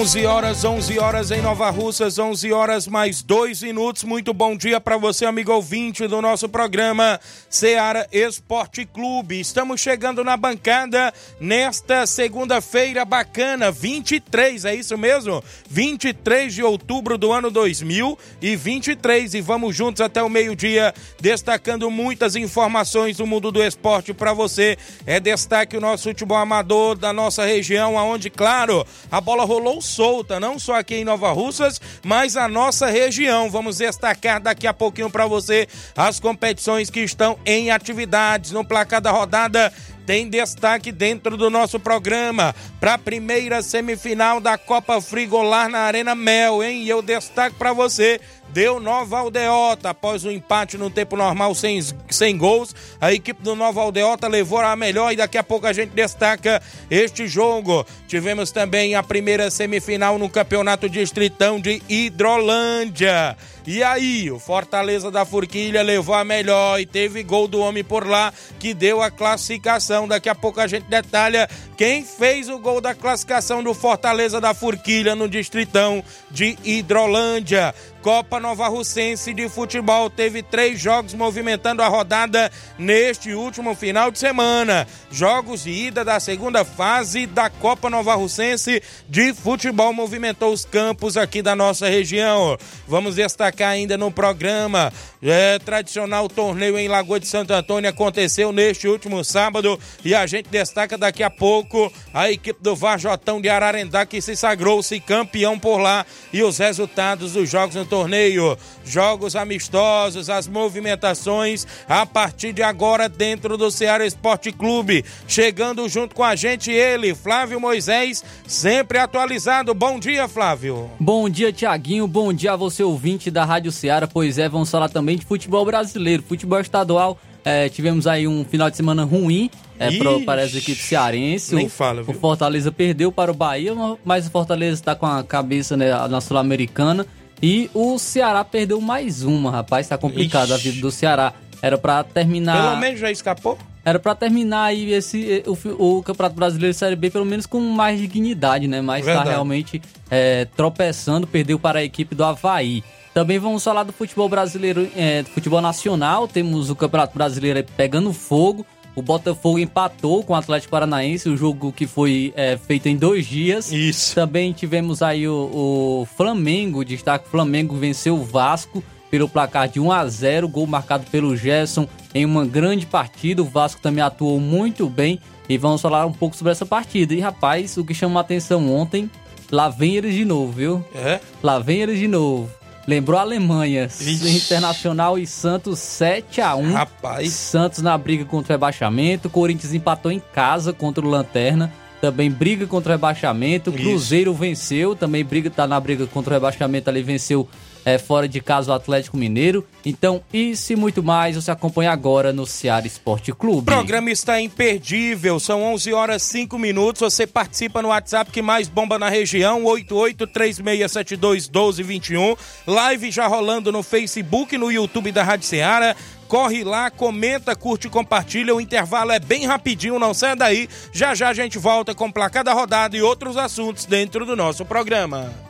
11 horas, 11 horas em Nova Russas, 11 horas mais dois minutos. Muito bom dia para você, amigo ouvinte do nosso programa Seara Esporte Clube. Estamos chegando na bancada nesta segunda-feira bacana, 23, é isso mesmo? 23 de outubro do ano 2023 e vamos juntos até o meio-dia, destacando muitas informações do mundo do esporte para você. É destaque o nosso futebol amador da nossa região, aonde, claro, a bola rolou solta, não só aqui em Nova Russas, mas a nossa região. Vamos destacar daqui a pouquinho para você as competições que estão em atividades no placar da rodada tem destaque dentro do nosso programa para a primeira semifinal da Copa Frigolar na Arena Mel, hein? E eu destaco para você deu Nova Aldeota. Após o empate no tempo normal sem, sem gols, a equipe do Nova Aldeota levou a melhor e daqui a pouco a gente destaca este jogo. Tivemos também a primeira semifinal no Campeonato Distritão de Hidrolândia. E aí, o Fortaleza da Forquilha levou a melhor e teve gol do homem por lá que deu a classificação. Daqui a pouco a gente detalha quem fez o gol da classificação do Fortaleza da Forquilha no Distritão de Hidrolândia. Copa Nova Russense de Futebol teve três jogos movimentando a rodada neste último final de semana. Jogos de ida da segunda fase da Copa Nova Russense de Futebol movimentou os campos aqui da nossa região. Vamos destacar ainda no programa. É, tradicional torneio em Lagoa de Santo Antônio aconteceu neste último sábado e a gente destaca daqui a pouco a equipe do Varjotão de Ararendá que se sagrou-se campeão por lá e os resultados dos jogos no torneio. Jogos amistosos, as movimentações a partir de agora dentro do Ceará Esporte Clube. Chegando junto com a gente ele, Flávio Moisés, sempre atualizado. Bom dia, Flávio. Bom dia, Tiaguinho. Bom dia a você, ouvinte da Rádio Ceará. Pois é, vamos falar também de futebol brasileiro, futebol estadual. É, tivemos aí um final de semana ruim é, pro, para as equipes cearenses. Nem o, fala, viu? o Fortaleza perdeu para o Bahia, mas o Fortaleza está com a cabeça né, na Sul-Americana. E o Ceará perdeu mais uma, rapaz. Tá complicado a Ixi. vida do Ceará. Era pra terminar. Pelo menos já escapou? Era pra terminar aí esse, o, o Campeonato Brasileiro Série B, pelo menos com mais dignidade, né? Mas tá Verdade. realmente é, tropeçando, perdeu para a equipe do Havaí. Também vamos falar do futebol brasileiro, é, do futebol nacional. Temos o Campeonato Brasileiro pegando fogo. O Botafogo empatou com o Atlético Paranaense, o jogo que foi é, feito em dois dias. Isso. Também tivemos aí o, o Flamengo, destaque: o Flamengo venceu o Vasco pelo placar de 1 a 0 gol marcado pelo Gerson em uma grande partida. O Vasco também atuou muito bem e vamos falar um pouco sobre essa partida. E rapaz, o que chamou a atenção ontem, lá vem eles de novo, viu? É? Lá vem eles de novo. Lembrou a Alemanha, Vixe. Internacional e Santos 7 a 1 Rapaz. Santos na briga contra o rebaixamento. Corinthians empatou em casa contra o Lanterna. Também briga contra o rebaixamento. Isso. Cruzeiro venceu. Também briga, tá na briga contra o rebaixamento ali, venceu é, fora de casa o Atlético Mineiro. Então, isso e muito mais você acompanha agora no Ceará Esporte Clube. O programa está imperdível, são 11 horas 5 minutos. Você participa no WhatsApp que mais bomba na região, 8836721221. Live já rolando no Facebook, no YouTube da Rádio Ceará. Corre lá, comenta, curte e compartilha. O intervalo é bem rapidinho, não sai daí. Já já a gente volta com placar da rodada e outros assuntos dentro do nosso programa.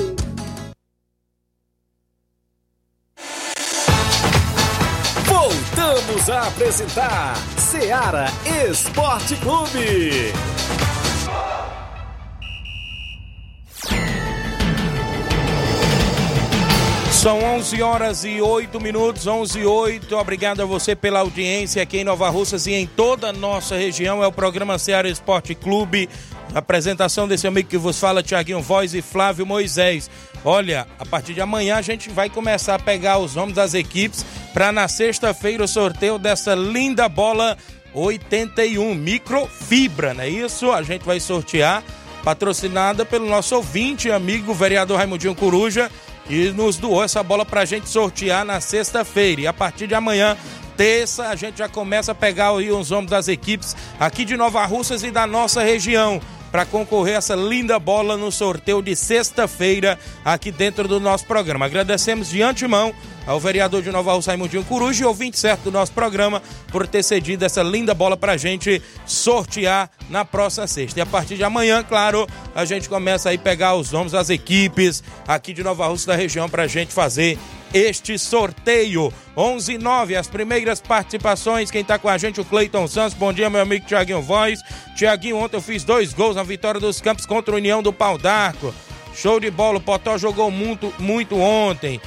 Voltamos a apresentar Seara Esporte Clube. São 11 horas e 8 minutos, 11 e 8. Obrigado a você pela audiência aqui em Nova Russas e em toda a nossa região. É o programa Ceará Esporte Clube. Apresentação desse amigo que vos fala, Tiaguinho Voz e Flávio Moisés. Olha, a partir de amanhã a gente vai começar a pegar os nomes das equipes para na sexta-feira o sorteio dessa linda bola 81 microfibra, não é isso? A gente vai sortear, patrocinada pelo nosso ouvinte, amigo vereador Raimundinho Coruja e nos doou essa bola pra gente sortear na sexta-feira. E a partir de amanhã, terça, a gente já começa a pegar os nomes das equipes aqui de Nova Russas e da nossa região para concorrer a essa linda bola no sorteio de sexta-feira aqui dentro do nosso programa. Agradecemos de antemão ao vereador de Nova Rússia, Raimundinho Coruja, e ouvinte certo do nosso programa, por ter cedido essa linda bola pra gente sortear na próxima sexta. E a partir de amanhã, claro, a gente começa aí a pegar os nomes das equipes aqui de Nova Rússia da região pra gente fazer este sorteio. 11 9, as primeiras participações. Quem tá com a gente, o Cleiton Santos. Bom dia, meu amigo Tiaguinho Voz. Tiaguinho, ontem eu fiz dois gols na vitória dos Campos contra a União do Pau d'Arco. Show de bola, o Potó jogou muito, muito ontem.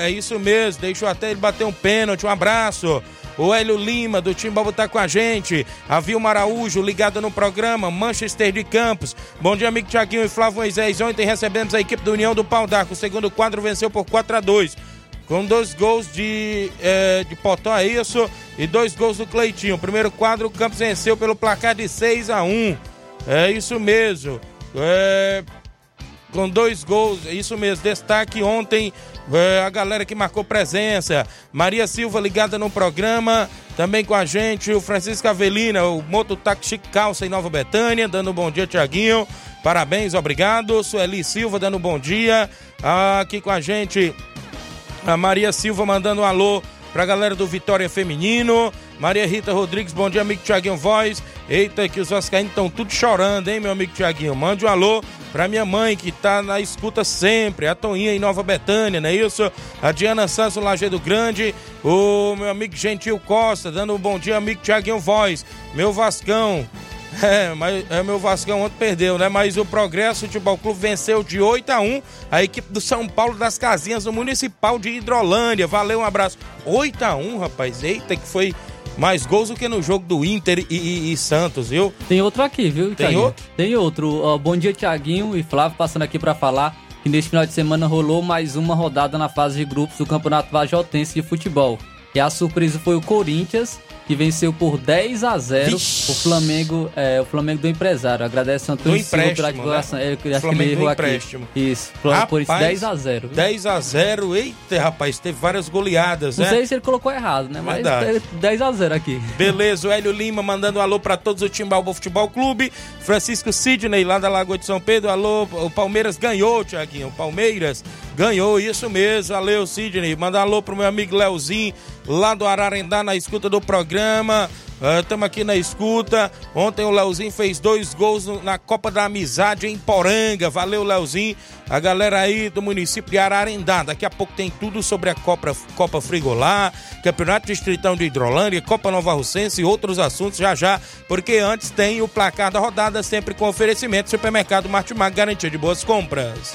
É isso mesmo, deixou até ele bater um pênalti. Um abraço. O Hélio Lima, do Timbaú, tá com a gente. A Vilma Araújo, ligada no programa. Manchester de Campos. Bom dia, amigo Tiaguinho e Flávio Moisés. Ontem recebemos a equipe da União do Pau d'Arco. O segundo quadro venceu por 4 a 2 com dois gols de, é, de Potó, é isso? E dois gols do Cleitinho. Primeiro quadro, o Campos venceu pelo placar de 6 a 1 É isso mesmo. É, com dois gols, é isso mesmo. Destaque ontem é, a galera que marcou presença. Maria Silva ligada no programa, também com a gente. O Francisco Avelina, o Mototáxi Calça em Nova Betânia, dando um bom dia, Tiaguinho. Parabéns, obrigado. Sueli Silva dando um bom dia. Ah, aqui com a gente, a Maria Silva mandando um alô pra galera do Vitória Feminino. Maria Rita Rodrigues, bom dia, amigo Tiaguinho Voz. Eita, que os vascaínos estão tudo chorando, hein, meu amigo Tiaguinho? Mande um alô pra minha mãe, que tá na escuta sempre, a Toninha em Nova Betânia, não é isso? A Diana Santos, Lajeado Grande, o meu amigo Gentil Costa, dando um bom dia, amigo Tiaguinho Voz. Meu Vascão, é, mas é, meu Vascão ontem perdeu, né? Mas o Progresso Futebol Clube venceu de 8 a 1 a equipe do São Paulo das Casinhas, no Municipal de Hidrolândia. Valeu, um abraço. 8 a 1 rapaz. Eita, que foi mais gols do que no jogo do Inter e, e- e Santos, viu? Tem outro aqui, viu, Tem Thiaguinho? outro? Tem outro. Ó, bom dia, Tiaguinho e Flávio, passando aqui pra falar que neste final de semana rolou mais uma rodada na fase de grupos do Campeonato Vajotense de Futebol. E a surpresa foi o Corinthians, que venceu por 10 a 0 Vixe. o Flamengo, é, o Flamengo do empresário. Agradece o Antônio Silva pela empréstimo, divulgação. né? Acho que ele errou aqui. Isso, por isso Rapaz, 10 a 0 viu? 10 a 0 Eita, rapaz, teve várias goleadas, Não né? sei se ele colocou errado, né? Mas Verdade. é 10 a 0 aqui. Beleza, o Hélio Lima mandando um alô pra todos do Timbalbo Futebol Clube. Francisco Sidney, lá da Lagoa de São Pedro. Alô, o Palmeiras ganhou, Tiaguinho. O Palmeiras ganhou, isso mesmo. Valeu, Sidney. Manda alô pro meu amigo Leozinho, lá do Ararendá, na escuta do programa. Estamos aqui na escuta. Ontem o Leozinho fez dois gols no- na Copa da Amizade em Poranga. Valeu, Leozinho. A galera aí do município de Ararendá. Daqui a pouco tem tudo sobre a Copa, Copa Frigolá, Campeonato Distritão de Hidrolândia, Copa Nova Russense e outros assuntos já já. Porque antes tem o placar da rodada, sempre com oferecimento. Supermercado Martimag, garantia de boas compras.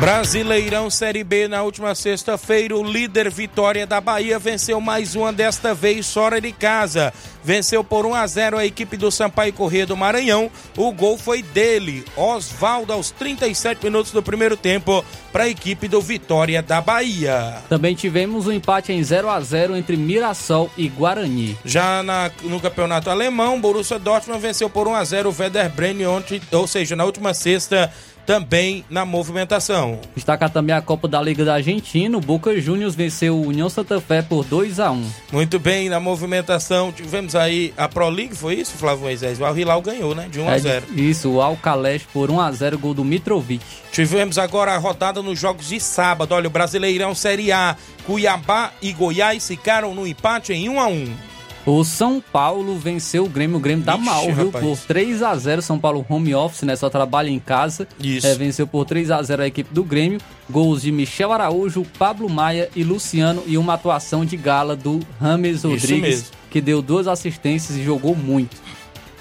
Brasileirão Série B na última sexta-feira, o líder Vitória da Bahia venceu mais uma desta vez fora de casa. Venceu por 1 a 0 a equipe do Sampaio Corrêa do Maranhão. O gol foi dele, Oswaldo, aos 37 minutos do primeiro tempo, para a equipe do Vitória da Bahia. Também tivemos um empate em 0 a 0 entre Mirassol e Guarani. Já na- no campeonato alemão, Borussia Dortmund venceu por 1 a 0 o Werder Bremen ontem, ou seja, na última sexta, também na movimentação. Destacar também a Copa da Liga da Argentina. O Boca Juniors venceu o União Santa Fé por 2 a 1 Muito bem, na movimentação, tivemos aí a Pro League, foi isso, Flávio Moisés? O Al Hilal ganhou, né? De 1 a É, 0. Isso, o Alcalés por 1 a 0 gol do Mitrovic. Tivemos agora a rodada nos jogos de sábado. Olha, o Brasileirão Série A, Cuiabá e Goiás ficaram no empate em 1 a 1. O São Paulo venceu o Grêmio. O Grêmio tá Ixi, mal, viu? rapaz. Por 3 a 0 São Paulo home office, né? Só trabalha em casa. Isso. É, venceu por 3 a 0 a equipe do Grêmio. Gols de Michel Araújo, Pablo Maia e Luciano. E uma atuação de gala do Rames Rodrigues, que deu duas assistências e jogou muito.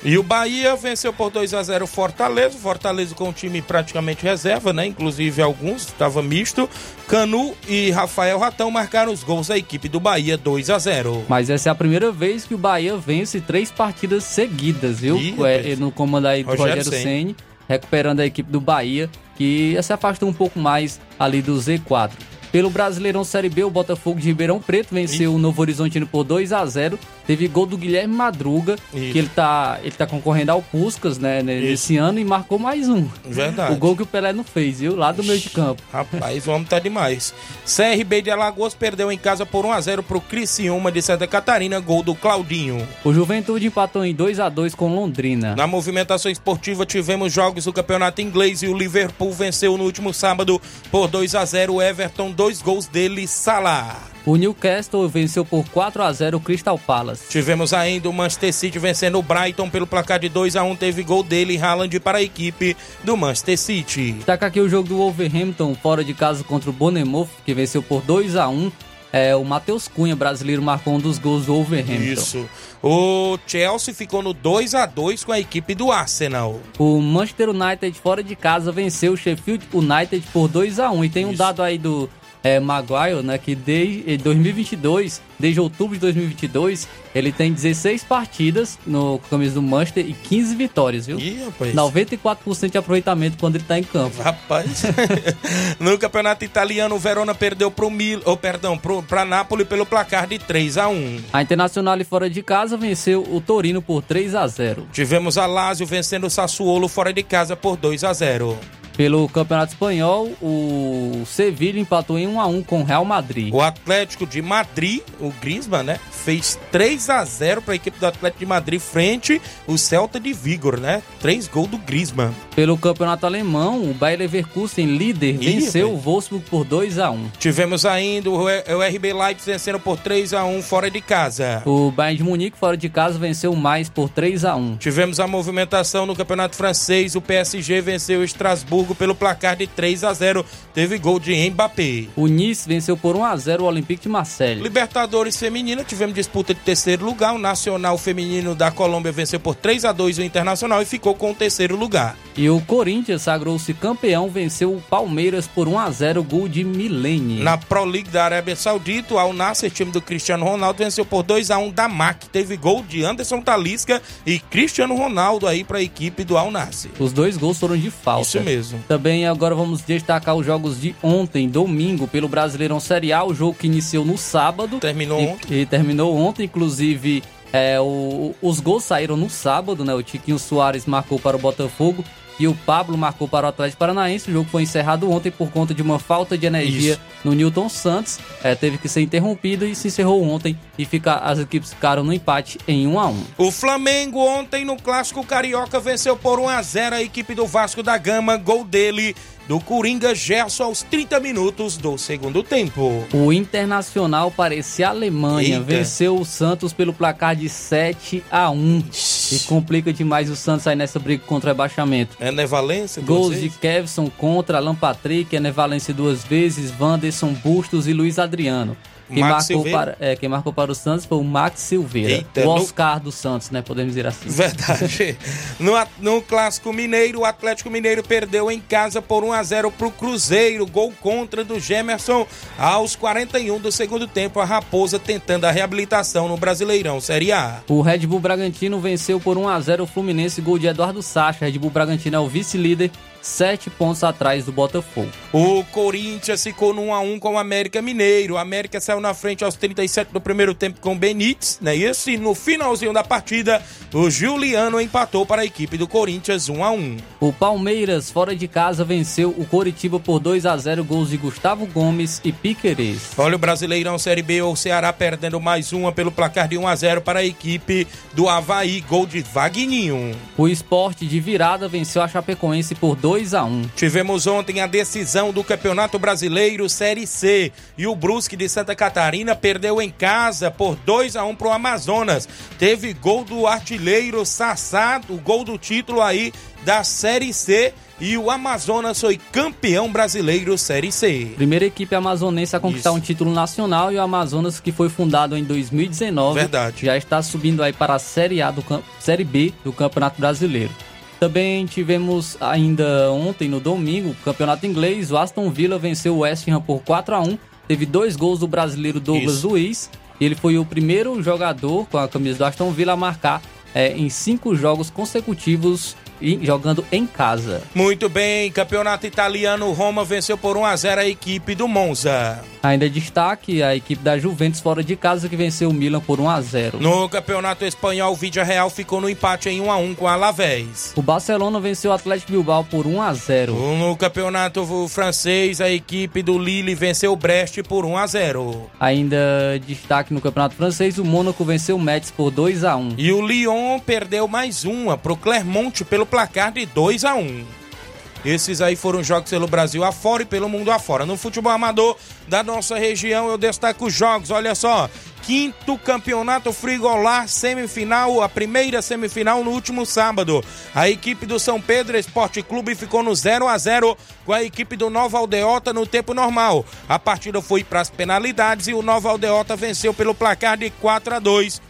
E o Bahia venceu por 2 a 0 o Fortaleza. O Fortaleza com o time praticamente reserva, né? Inclusive alguns, estava misto. Canu e Rafael Ratão marcaram os gols da equipe do Bahia 2 a 0. Mas essa é a primeira vez que o Bahia vence três partidas seguidas, viu? Ih, É, rapaz. no comando aí do Rogério Rogério. Ceni, recuperando a equipe do Bahia, que se afastou um pouco mais ali do Z4. Pelo Brasileirão Série B, o Botafogo de Ribeirão Preto venceu o Novo Horizontino por 2 a 0 Teve gol do Guilherme Madruga, Isso. que ele tá, ele tá concorrendo ao Puscas, né, nesse ano, e marcou mais um. Verdade. O gol que o Pelé não fez, viu? Lá do meio de campo. Rapaz, o homem tá demais. CRB de Alagoas perdeu em casa por 1 a 0 pro Criciúma de Santa Catarina, gol do Claudinho. O Juventude empatou em 2 a 2 com Londrina. Na movimentação esportiva tivemos jogos do Campeonato Inglês e o Liverpool venceu no último sábado por 2 a 0 o Everton, dois gols dele, Salah. O Newcastle venceu por 4 a 0 o Crystal Palace. Tivemos ainda o Manchester City vencendo o Brighton pelo placar de 2 a 1 teve gol dele, Haaland para a equipe do Manchester City. Destaca aqui o jogo do Wolverhampton fora de casa contra o Bournemouth, que venceu por 2 a 1 é, o Matheus Cunha, brasileiro, marcou um dos gols do Wolverhampton. Isso. O Chelsea ficou no 2 a 2 com a equipe do Arsenal. O Manchester United fora de casa venceu o Sheffield United por 2 a 1 E tem um Isso. dado aí do é, Maguire, né, que desde 2022, desde outubro de 2022, ele tem 16 partidas no camisa do Manchester e 15 vitórias, viu? Ih, rapaz. 94% de aproveitamento quando ele tá em campo. Rapaz, no campeonato italiano, o Verona perdeu pro Mil, oh, perdão, pro, pra Napoli pelo placar de 3 a 1. A Internacional fora de casa venceu o Torino por 3 a 0. Tivemos a Lazio vencendo o Sassuolo fora de casa por 2 a 0. Pelo Campeonato Espanhol, o Sevilla empatou em 1 a 1 com o Real Madrid. O Atlético de Madrid, o Griezmann, né, fez 3 a 0 para a equipe do Atlético de Madrid frente o Celta de Vigor, né? Três gols do Griezmann. Pelo Campeonato Alemão, o Bayer Leverkusen, líder, venceu o Wolfsburg por 2 a 1. Tivemos ainda o, o RB Leipzig vencendo por 3 a 1 fora de casa. O Bayern de Munique fora de casa venceu mais por 3 a 1. Tivemos a movimentação no Campeonato Francês, o PSG venceu o Estrasburgo Pelo placar de 3 a 0. Teve gol de Mbappé. O Nice venceu por 1 a 0 o Olympique de Marseille. Libertadores Feminina, tivemos disputa de terceiro lugar. O Nacional Feminino da Colômbia venceu por 3 a 2 o Internacional e ficou com o terceiro lugar. E o Corinthians sagrou-se campeão, venceu o Palmeiras por 1 a 0 gol de Milene. Na Pro League da Arábia Saudita, o Al Nassr, time do Cristiano Ronaldo, venceu por 2 a 1 da MAC. Teve gol de Anderson Talisca e Cristiano Ronaldo aí para a equipe do Al Nassr. Os dois gols foram de falta. Isso mesmo. Também agora vamos destacar os jogos de ontem, domingo, pelo Brasileirão Série A, o jogo que iniciou no sábado. Terminou e, ontem. E terminou ontem, inclusive. É, o- os gols saíram no sábado, né? O Tiquinho Soares marcou para o Botafogo e o Pablo marcou para o Atlético Paranaense. O jogo foi encerrado ontem por conta de uma falta de energia Isso. no Newton Santos. É, teve que ser interrompido e se encerrou ontem. E fica, as equipes ficaram no empate em 1 a 1 O Flamengo ontem no Clássico Carioca venceu por 1 a 0 a equipe do Vasco da Gama, gol dele do Coringa Gerson aos 30 minutos do segundo tempo. O Internacional parecia a Alemanha, Eita. venceu o Santos pelo placar de 7 a 1 e complica demais o Santos aí nessa briga contra o rebaixamento. É Nevalência? duas Gols de vezes? Kevson contra Alan Patrick, Ené Valência duas vezes, Wanderson Bustos e Luiz Adriano. Quem Max marcou, Silveira? para, é, quem marcou para o Santos foi o Max Silveira. Eita, o no- Oscar do Santos, né? Podemos dizer assim. Verdade. No, no Clássico Mineiro, o Atlético Mineiro perdeu em casa por 1 a 0 pro Cruzeiro. Gol contra do Gemerson aos 41 do segundo tempo. A Raposa tentando a reabilitação no Brasileirão Série A. O Red Bull Bragantino venceu por 1 a 0 o Fluminense, gol de Eduardo Sacha. Red Bull Bragantino é o vice-líder, sete pontos atrás do Botafogo. O Corinthians ficou no 1 a 1 com o América Mineiro. O América saiu na frente aos 37 do primeiro tempo com o Benítez, né? E no finalzinho da partida, o Juliano empatou para a equipe do Corinthians 1 a 1. O Palmeiras, fora de casa, venceu o Coritiba por 2 a 0 gols de Gustavo Gomes e Piquerez. Olha o Brasileirão Série B, o Ceará perdendo mais uma pelo placar de 1 a 0 para a equipe do Havaí, gol de Vagninho. O esporte de virada venceu a Chapecoense por 2 a 1 Tivemos ontem a decisão do Campeonato Brasileiro Série C e o Brusque de Santa Catarina perdeu em casa por 2 a 1 para o Amazonas. Teve gol do artilheiro Sassá, o gol do título aí da Série C e o Amazonas foi campeão brasileiro Série C. Primeira equipe amazonense a conquistar Isso. um título nacional e o Amazonas, que foi fundado em 2019, Verdade. já está subindo aí para a Série A do Série B do Campeonato Brasileiro. Também tivemos ainda ontem, no domingo, o Campeonato Inglês. O Aston Villa venceu o West Ham por 4 a 1 Teve dois gols do brasileiro Douglas Isso. Luiz. E ele foi o primeiro jogador com a camisa do Aston Villa a marcar é, em cinco jogos consecutivos e jogando em casa. Muito bem, Campeonato Italiano, Roma venceu por 1 a 0 a equipe do Monza. Ainda destaque a equipe da Juventus fora de casa que venceu o Milan por 1 a 0. No Campeonato Espanhol, o Vídea Real ficou no empate em 1 a 1 com a Alavés. O Barcelona venceu o Atlético Bilbao por 1 a 0. No Campeonato Francês, a equipe do Lille venceu o Brest por 1 a 0. Ainda destaque no Campeonato Francês, o Mônaco venceu o Metz por 2 a 1. E o Lyon perdeu mais uma pro Clermont pelo placar de 2 a 1. Esses aí foram jogos pelo Brasil afora e pelo mundo afora. No futebol amador da nossa região, eu destaco os jogos. Olha só, quinto campeonato frigolar semifinal, a primeira semifinal no último sábado. A equipe do São Pedro Esporte Clube ficou no 0 a 0 com a equipe do Nova Aldeota no tempo normal. A partida foi para as penalidades e o Nova Aldeota venceu pelo placar de 4 a 2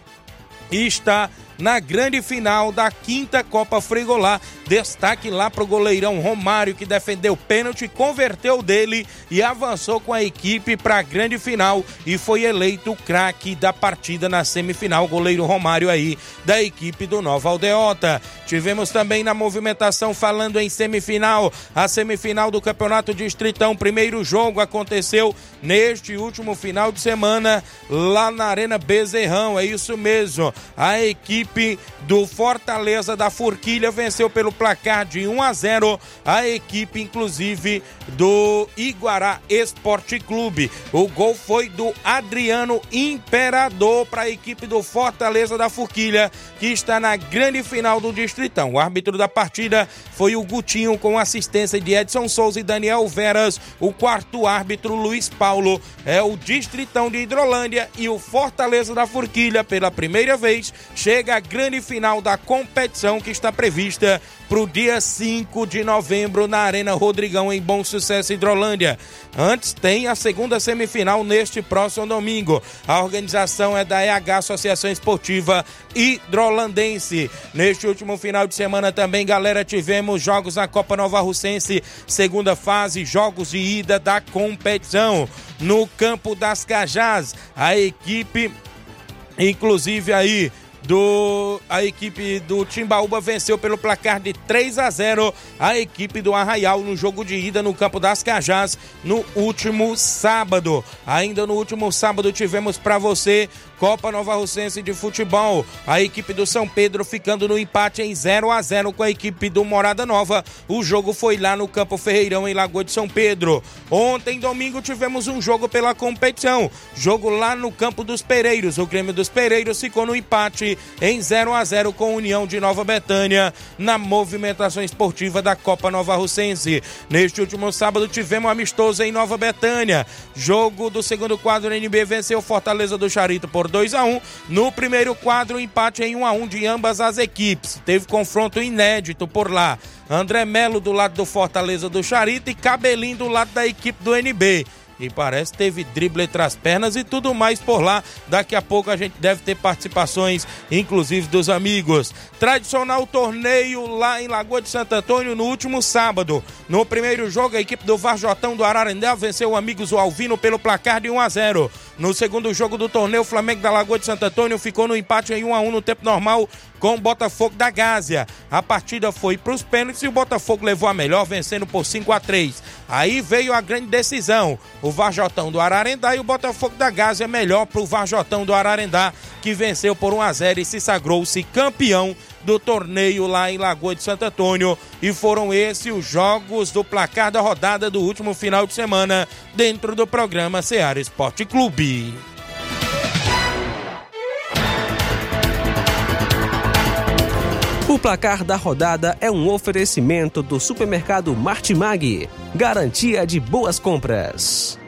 e está na grande final da quinta Copa Frigolá. Destaque lá pro goleirão Romário que defendeu o pênalti, converteu dele e avançou com a equipe para a grande final e foi eleito o craque da partida na semifinal, goleiro Romário aí da equipe do Nova Aldeota. Tivemos também na movimentação falando em semifinal, a semifinal do Campeonato Distritão. Primeiro jogo aconteceu neste último final de semana lá na Arena Bezerrão. É isso mesmo. A equipe do Fortaleza da Forquilha venceu pelo placar de 1 a 0 a equipe inclusive do Iguará Esporte Clube. O gol foi do Adriano Imperador para a equipe do Fortaleza da Forquilha, que está na grande final do Distritão. O árbitro da partida foi o Gutinho com assistência de Edson Souza e Daniel Veras. O quarto árbitro Luiz Paulo é o Distritão de Hidrolândia e o Fortaleza da Forquilha pela primeira vez chega grande final da competição que está prevista para o dia 5 de novembro na Arena Rodrigão, em Bom Sucesso, Hidrolândia. Antes tem a segunda semifinal neste próximo domingo. A organização é da EH Associação Esportiva Hidrolandense. Neste último final de semana também, galera, tivemos jogos na Copa Nova Russense, segunda fase, jogos de ida da competição. No campo das Cajás, a equipe, inclusive aí, do a equipe do Timbaúba venceu pelo placar de 3 a 0 a equipe do Arraial no jogo de ida no campo das Cajás no último sábado. Ainda no último sábado tivemos para você Copa Nova Russense de Futebol. A equipe do São Pedro ficando no empate em 0 a 0 com a equipe do Morada Nova. O jogo foi lá no Campo Ferreirão, em Lagoa de São Pedro. Ontem, domingo, tivemos um jogo pela competição. Jogo lá no Campo dos Pereiros. O Grêmio dos Pereiros ficou no empate em 0 a 0 com a União de Nova Betânia na movimentação esportiva da Copa Nova Russense. Neste último sábado, tivemos um amistoso em Nova Betânia. Jogo do segundo quadro, NB venceu Fortaleza do Charito por 2 a 1 No primeiro quadro, empate em 1 a 1 de ambas as equipes. Teve confronto inédito por lá. André Melo do lado do Fortaleza do Charito e Cabelinho do lado da equipe do NB. E parece teve drible entre as pernas e tudo mais por lá. Daqui a pouco a gente deve ter participações, inclusive dos amigos. Tradicional torneio lá em Lagoa de Santo Antônio no último sábado. No primeiro jogo, a equipe do Varjotão do Ararendel venceu o Amigos Alvino pelo placar de 1 a 0. No segundo jogo do torneio, o Flamengo da Lagoa de Santo Antônio ficou no empate em 1 a 1 no tempo normal com o Botafogo da Gásia. A partida foi para os pênaltis e o Botafogo levou a melhor, vencendo por 5 a 3. Aí veio a grande decisão. O Varjotão do Ararendá e o Botafogo da Gásia melhor para o Varjotão do Ararendá, que venceu por 1 a 0 e se sagrou-se campeão do torneio lá em Lagoa de Santo Antônio. E foram esses os jogos do placar da rodada do último final de semana dentro do programa Seara Esporte Clube. O placar da rodada é um oferecimento do supermercado Martimag. Garantia de boas compras.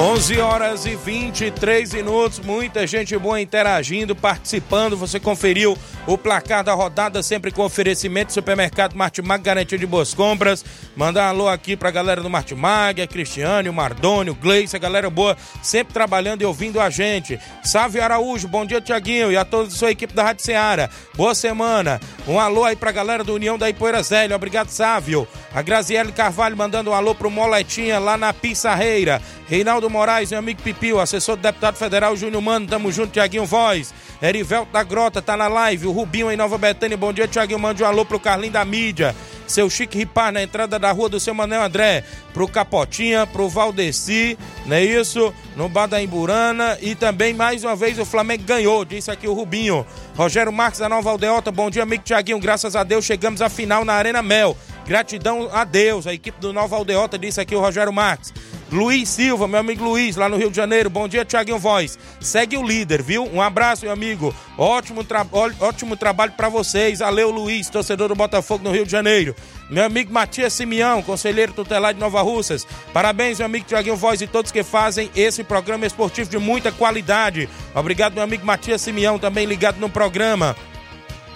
11 horas e 23 minutos, muita gente boa interagindo, participando. Você conferiu o placar da rodada, sempre com oferecimento do supermercado Martimag, garantia de boas compras. Mandar um alô aqui pra galera do Martimag, a Cristiane, o Mardônio, o Gleice, a galera boa, sempre trabalhando e ouvindo a gente. Sávio Araújo, bom dia, Tiaguinho, e a toda a sua equipe da Rádio Ceará. Boa semana. Um alô aí pra galera do União da Ipoeira Zélio, obrigado, Sávio. A Graziele Carvalho mandando um alô pro Moletinha lá na Pissarreira. Reinaldo Moraes, meu amigo Pipio, assessor do deputado federal Júnior Mano, tamo junto, Tiaguinho Voz. Erivelto da Grota tá na live, o Rubinho em Nova Betânia, bom dia, Tiaguinho, mande um alô pro Carlinho da Mídia. Seu Chique Ripar na entrada da rua do seu Manel André, pro Capotinha, pro Valdeci, não é isso? No Bar da Imburana e também mais uma vez o Flamengo ganhou, disse aqui o Rubinho. Rogério Marques da Nova Aldeota, bom dia, amigo Tiaguinho, graças a Deus chegamos à final na Arena Mel. Gratidão a Deus, a equipe do Nova Aldeota, disse aqui o Rogério Marques. Luiz Silva, meu amigo Luiz, lá no Rio de Janeiro. Bom dia, Tiaguinho Voz. Segue o líder, viu? Um abraço, meu amigo. Ótimo, tra... ótimo trabalho para vocês. Aleu Luiz, torcedor do Botafogo no Rio de Janeiro. Meu amigo Matias Simeão, conselheiro tutelar de Nova Russas. Parabéns, meu amigo Tiaguinho Voz e todos que fazem esse programa esportivo de muita qualidade. Obrigado, meu amigo Matias Simeão, também ligado no programa.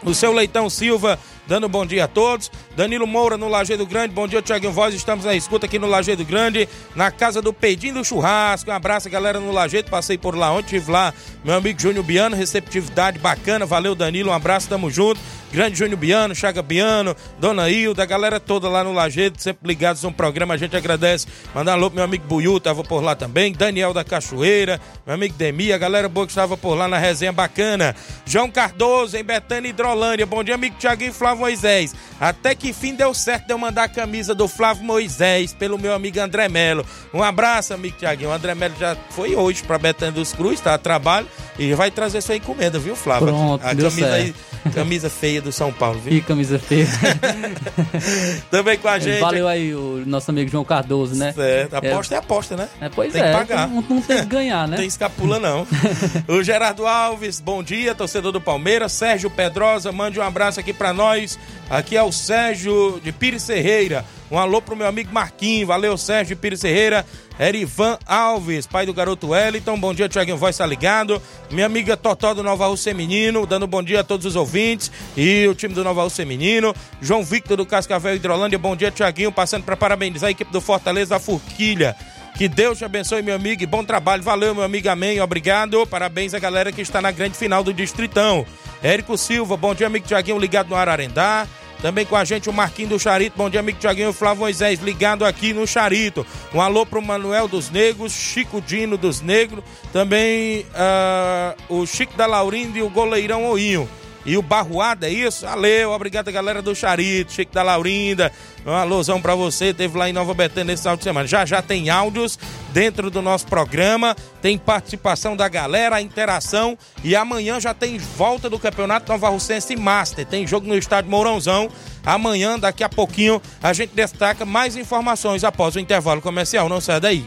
O seu Leitão Silva dando um bom dia a todos. Danilo Moura no Lajeado Grande, bom dia, Tiaguinho Voz. Estamos na escuta aqui no Lajeado Grande, na casa do Pedinho do Churrasco. Um abraço, galera, no Lajeado. Passei por lá ontem, tive lá meu amigo Júnior Biano, receptividade bacana. Valeu, Danilo, um abraço, tamo junto. Grande Júnior Biano, Chaga Biano, Dona Hilda, galera toda lá no Lajeado, sempre ligados no programa, a gente agradece. Mandar alô pro meu amigo Buiu, tava por lá também. Daniel da Cachoeira, meu amigo Demi, a galera boa que estava por lá na resenha bacana. João Cardoso, em Betânia Hidrolândia. Bom dia, amigo Tiaguinho Flávio Moisés. Até que fim deu certo de eu mandar a camisa do Flávio Moisés pelo meu amigo André Melo. Um abraço, amigo Tiaguinho. O André Melo já foi hoje pra Betânia dos Cruz, tá a trabalho. E vai trazer sua encomenda, viu, Flávio? Pronto, a camisa certo. aí, camisa feia do São Paulo, viu? Que camisa feia. Também com a gente. Valeu aí o nosso amigo João Cardoso, né? Certo, aposta é, aposta, né? É, pois tem é, que pagar. Não, não tem que ganhar, né? Tem escapula, não. o Gerardo Alves, bom dia, torcedor do Palmeiras. Sérgio Pedrosa, mande um abraço aqui pra nós. Aqui é o Sérgio de Pires Ferreira. Um alô pro meu amigo Marquinhos, valeu Sérgio Pires Ferreira, Erivan Alves, pai do garoto Wellington, bom dia Tiaguinho Voz, tá ligado? Minha amiga Totó do Nova Rússia Feminino, dando bom dia a todos os ouvintes e o time do Nova Rússia Feminino. João Victor do Cascavel Hidrolândia, bom dia Tiaguinho, passando para parabenizar a equipe do Fortaleza da Forquilha. Que Deus te abençoe, meu amigo, e bom trabalho. Valeu, meu amigo, amém, obrigado. Parabéns à galera que está na grande final do Distritão. Érico Silva, bom dia, amigo Tiaguinho, ligado no Ararendá. Também com a gente o Marquinho do Charito. Bom dia, amigo Tiaguinho Flávio Moisés, ligado aqui no Charito. Um alô pro Manuel dos Negros, Chico Dino dos Negros. Também uh, o Chico da Laurinda e o Goleirão Oinho. E o Barruada, é isso? Valeu, obrigado galera do Charito, Chico da Laurinda. Um alôzão pra você, teve lá em Nova Betânia nesse final de semana. Já já tem áudios dentro do nosso programa, tem participação da galera, interação. E amanhã já tem volta do Campeonato Nova Russense Master. Tem jogo no estádio Mourãozão. Amanhã, daqui a pouquinho, a gente destaca mais informações após o intervalo comercial. Não sai daí.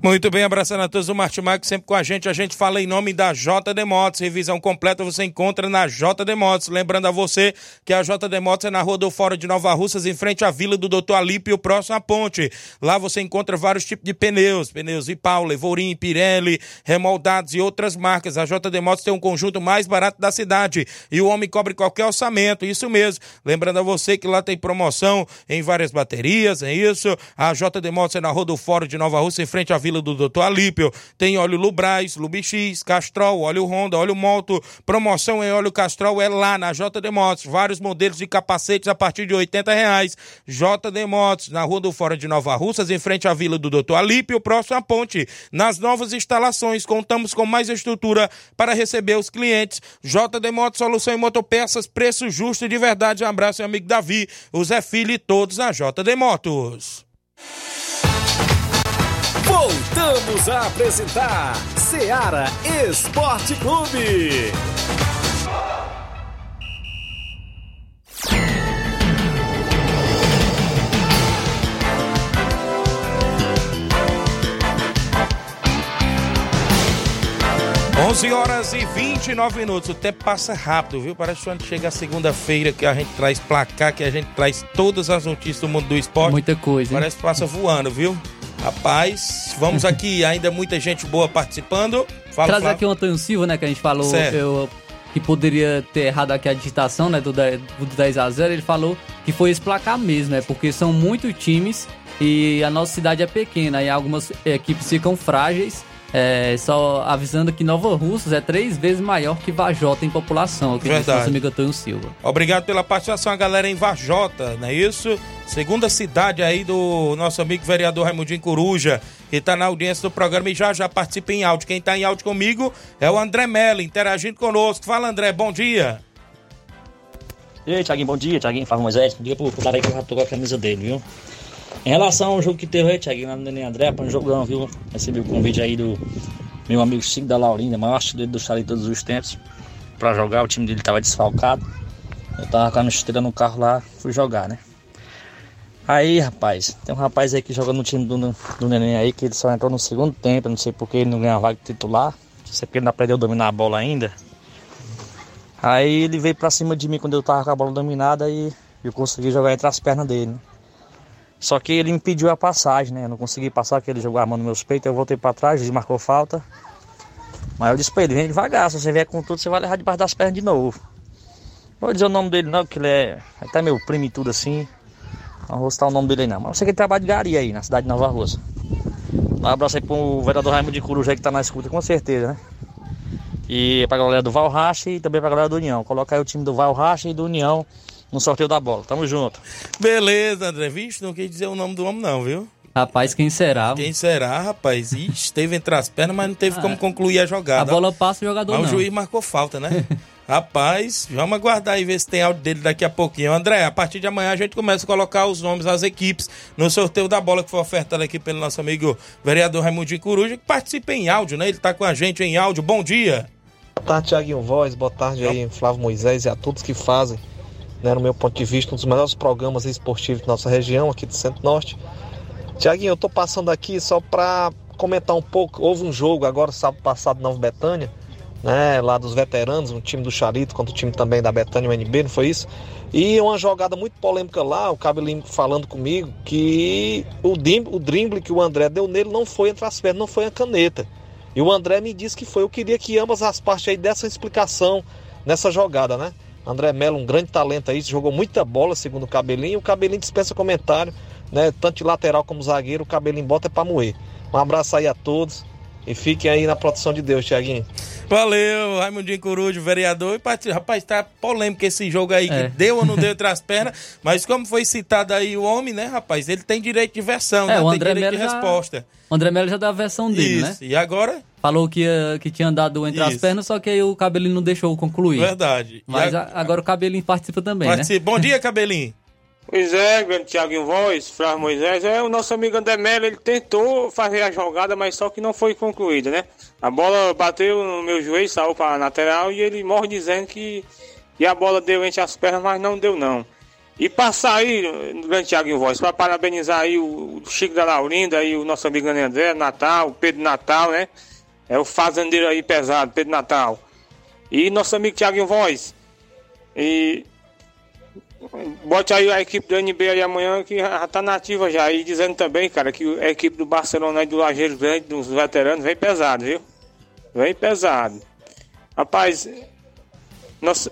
Muito bem, abraçando a todos do Martimag, sempre com a gente. A gente fala em nome da JD Motos. Revisão completa você encontra na JD Motos. Lembrando a você que a JD Motos é na Rua do Fórum de Nova Russas, em frente à Vila do Doutor Alípio, próximo à ponte. Lá você encontra vários tipos de pneus, pneus Ipau, Levorim, Pirelli, remoldados e outras marcas. A JD Motos tem um conjunto mais barato da cidade e o homem cobre qualquer orçamento, isso mesmo. Lembrando a você que lá tem promoção em várias baterias, é isso. A JD Motos é na Rua do Fórum de Nova Russa, em frente à Vila do Doutor Alípio. Tem óleo Lubrais, Lubix, Castrol, óleo Honda, óleo Moto. Promoção em óleo Castrol é lá na JD Motos. Vários modelos de capacetes a partir de 80 reais. JD Motos, na Rua do Fora de Nova Russas, em frente à Vila do Doutor Alípio, próximo à ponte. Nas novas instalações, contamos com mais estrutura para receber os clientes. JD Motos, solução em motopeças, preço justo de verdade. Um abraço, meu amigo Davi, o Zé Filho e todos na JD Motos. Voltamos a apresentar Seara Esporte Clube. 11 horas e 29 minutos. O tempo passa rápido, viu? Parece que quando chega a segunda-feira que a gente traz placar, que a gente traz todas as notícias do mundo do esporte. Muita coisa. hein? Parece que passa voando, viu? Rapaz, vamos aqui, ainda muita gente boa participando. Fala, Trazer Flávio. aqui o Antônio Silva, né, que a gente falou eu- que poderia ter errado aqui a digitação, né, do, 10 do 10 a 0 ele falou que foi esse placar mesmo, né, porque são muitos times e a nossa cidade é pequena e algumas equipes ficam frágeis. É, só avisando que Nova Russas é três vezes maior que Vajota em população, o que disse nosso amigo Antônio Silva. Obrigado pela participação, a galera em Vajota, não é isso? Segunda cidade aí do nosso amigo vereador Raimundinho Coruja, que está na audiência do programa e já já participa em áudio. Quem está em áudio comigo é o André Mello, interagindo conosco. Fala, André, bom dia. E aí, Thiaguinho, bom dia. Thiaguinho, Fábio Moisés. Diga pro cara aí que eu já tô com a camisa dele, viu? Em relação ao jogo que teve aí, Thiaguinho, lá no Neném André, para um jogão, viu? Recebi o convite aí do meu amigo Chico da Laurinda, maior artilheiro do Charlie todos os tempos, pra jogar. O time dele tava desfalcado. Eu tava com a esteira no carro lá, fui jogar, né? Aí, rapaz, tem um rapaz aí que joga no time do, do Neném aí, que ele só entrou no segundo tempo, eu não sei porque ele não ganhou a vaga titular. Não sei porque ele não aprendeu a dominar a bola ainda. Aí ele veio pra cima de mim quando eu tava com a bola dominada e eu consegui jogar entre as pernas dele. né? Só que ele impediu a passagem, né? Eu não consegui passar, porque ele jogou a mão nos meus peitos, eu voltei pra trás, ele marcou falta. Mas eu disse pra ele, vem devagar, se você vier com tudo, você vai levar debaixo das pernas de novo. Não vou dizer o nome dele não, que ele é até meu primo e tudo assim. Não vou citar o nome dele aí não. Mas eu sei que ele trabalha de gari aí, na cidade de Nova Rosa. Um abraço aí pro vereador Raimundo de Coruja que tá na escuta, com certeza, né? E pra galera do Valracha e também pra galera do União. Coloca aí o time do Valracha e do União no sorteio da bola. Tamo junto. Beleza, André. Vixe, não quis dizer o nome do homem, não, viu? Rapaz, quem será? Quem será, rapaz? Ixi, esteve entre as pernas, mas não teve como concluir a A jogada. bola passa o jogador Mas o não. juiz marcou falta, né? Rapaz, vamos aguardar e ver se tem áudio dele daqui a pouquinho. André, a partir de amanhã a gente começa a colocar os nomes das equipes no sorteio da bola que foi ofertado aqui pelo nosso amigo vereador Raimundinho Coruja, que participa em áudio, né? Ele tá com a gente em áudio. Bom dia. Boa tarde, Tiaguinho Voz. Boa tarde aí, Flávio Moisés e a todos que fazem, né, no meu ponto de vista, um dos melhores programas esportivos da nossa região, aqui do Centro-Norte. Tiaguinho, eu tô passando aqui só para comentar um pouco. Houve um jogo agora, sábado passado, Nova Betânia, né, lá dos veteranos, um time do Charito contra o time também da Betânia, o NB, não foi isso? E uma jogada muito polêmica lá, o Cabelinho falando comigo que o, dim- o drible que o André deu nele não foi entre as pernas, não foi a caneta. E o André me disse que foi. Eu queria que ambas as partes aí dessem explicação nessa jogada, né? André Melo, um grande talento aí, jogou muita bola, segundo o Cabelinho. O Cabelinho dispensa comentário, né? Tanto de lateral como zagueiro, o Cabelinho bota é pra moer. Um abraço aí a todos e fiquem aí na proteção de Deus, Tiaguinho. Valeu, Raimundinho Coruja, vereador. E Rapaz, tá polêmico esse jogo aí, que É. deu ou não deu entre as pernas. Mas como foi citado aí o homem, né, rapaz? Ele tem direito de versão, É, né? o tem André direito Melo de já- resposta. O André Melo já deu a versão dele, Isso. né? E agora? Falou que, ia- que tinha andado entre as Isso. pernas, só que aí o Cabelinho não deixou concluir. Verdade. Mas a- agora o Cabelinho participa também, Participa. Bom dia, Cabelinho. Pois é, grande Thiago Voz, Flávio Moisés, é o nosso amigo André Mello, ele tentou fazer a jogada, mas só que não foi concluída, né? A bola bateu no meu joelho, saiu para a lateral e ele morre dizendo que, que a bola deu entre as pernas, mas não deu não. E passar aí, grande Thiago Voz, para parabenizar aí o, Chico da Laurinda e o nosso amigo André Natal, o Pedro Natal, né? É o fazendeiro aí pesado, Pedro Natal. E nosso amigo Thiago Voz. E Bote aí a equipe do NB aí amanhã que já tá nativa já. E dizendo também, cara, que a equipe do Barcelona e do Lajeiro Grande, dos veteranos, vem pesado, viu? Vem pesado. Rapaz, nosso,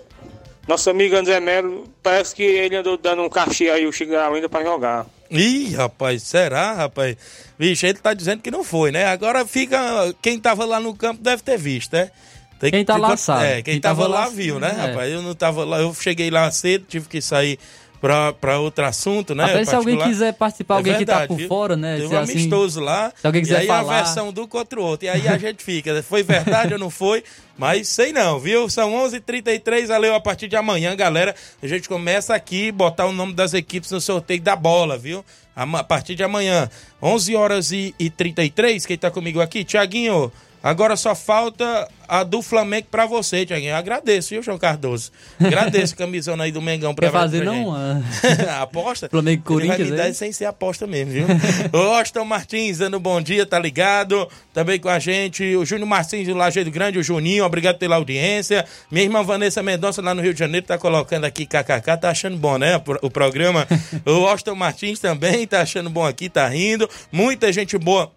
nosso amigo André Melo, parece que ele andou dando um cachê aí, o Chico ainda pra jogar. Ih, rapaz, será, rapaz? Vixe, ele tá dizendo que não foi, né? Agora fica. Quem tava lá no campo deve ter visto, né? Tem Quem tá lá sabe. É, quem, Quem tava, tava lá lá viu, né, é. rapaz? Eu não tava lá, eu cheguei lá cedo, tive que sair pra, pra outro assunto, né? Até se alguém quiser participar, É alguém que tá verdade, por viu? fora, né? Teve um assim- amistoso lá. se alguém quiser e aí falar- a versão do contra o outro. E aí a gente fica. Foi verdade ou não foi? Mas sei não, viu? São 11h33, valeu. A partir de amanhã, galera, a gente começa aqui botar o nome das equipes no sorteio da bola, viu? A partir de amanhã, 11 horas e, e 33, quem tá comigo aqui? Tiaguinho, agora só falta a do Flamengo pra você, Tiaguinho. Agradeço, viu, João Cardoso? Agradeço a camisona aí do Mengão pra Quer fazer pra não? Ah, aposta? Flamengo e Ele vai Corinthians, me dar hein? sem ser aposta mesmo, viu? o Austin Martins dando bom dia, tá ligado? Também com a gente, o Júnior Martins do Lajeado Grande, o Juninho, obrigado pela audiência. Minha irmã Vanessa Mendonça lá no Rio de Janeiro tá colocando aqui kkk, tá achando bom, né? O programa. o Austin Martins também tá achando bom aqui, tá rindo. Muita gente boa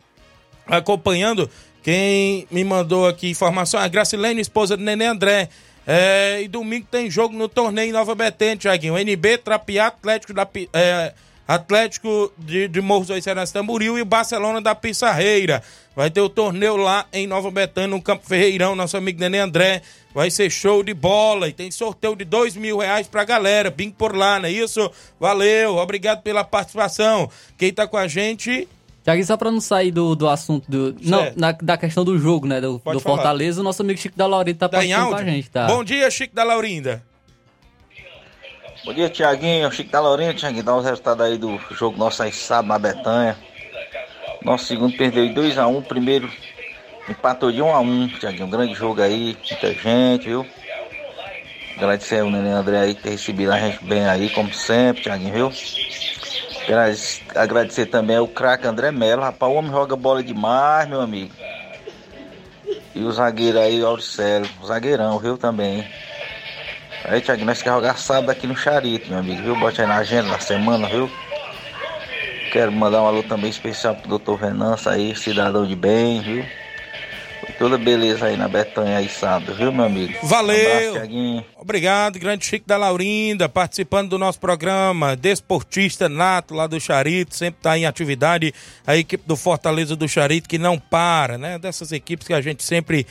acompanhando. Quem me mandou aqui informação é a Gracilene, esposa do Nenê André. É, e domingo tem jogo no torneio Nova Betânia, Thiaguinho. NB, Trapiá, Atlético da é, Atlético de, de Morros do Seras Tamboril e Barcelona da Pissarreira. Vai ter o torneio lá em Nova Betânia, no Campo Ferreirão, nosso amigo Nenê André. Vai ser show de bola e tem sorteio de dois mil reais pra galera. Bing por lá, não é isso? Valeu, obrigado pela participação. Quem tá com a gente Tiago, só pra não sair do, do assunto do. Não, Certo. na- da questão do jogo, né? Do, do falar. Fortaleza, o nosso amigo Chico da Laurita tá Tá participando com a gente, tá? Bom dia, Chico da Laurinda. Bom dia, Tiaguinho. Chico da Lourinha, Tiaguinho. Dá os resultados aí do jogo nosso aí sábado na Betanha. Nosso segundo perdeu de 2x1. Um, primeiro empatou de 1x1. Um Tiaguinho, um grande jogo aí. Muita gente, viu? Agradecer ao Nenê André aí ter recebido a gente bem aí, como sempre, Tiaguinho, viu? Agradecer também ao craque André Melo. Rapaz, o homem joga bola demais, meu amigo. E o zagueiro aí, o Auricelo. O zagueirão, viu, também. Aí, Thiago, nós queremos jogar sábado aqui no Charito, meu amigo, viu? Bote aí na agenda da semana, viu? Quero mandar um alô também especial pro doutor Venança aí, cidadão de bem, viu? Toda beleza aí na Betanha aí sábado, viu, meu amigo? Valeu. Abraço, Tiaguinho. Obrigado, grande Chico da Laurinda, participando do nosso programa, desportista nato lá do Charito, sempre está em atividade, a equipe do Fortaleza do Charito que não para, né? Dessas equipes que a gente sempre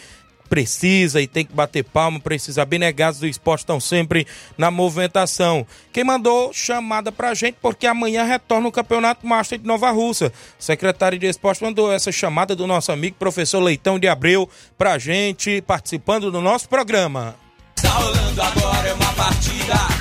precisa e tem que bater palma, precisa. Abnegados do esporte estão sempre na movimentação. Quem mandou chamada pra gente, porque amanhã retorna o Campeonato Master de Nova Russa. Secretário de esporte mandou essa chamada do nosso amigo professor Leitão de Abreu pra gente, participando do nosso programa. Está rolando agora é uma partida.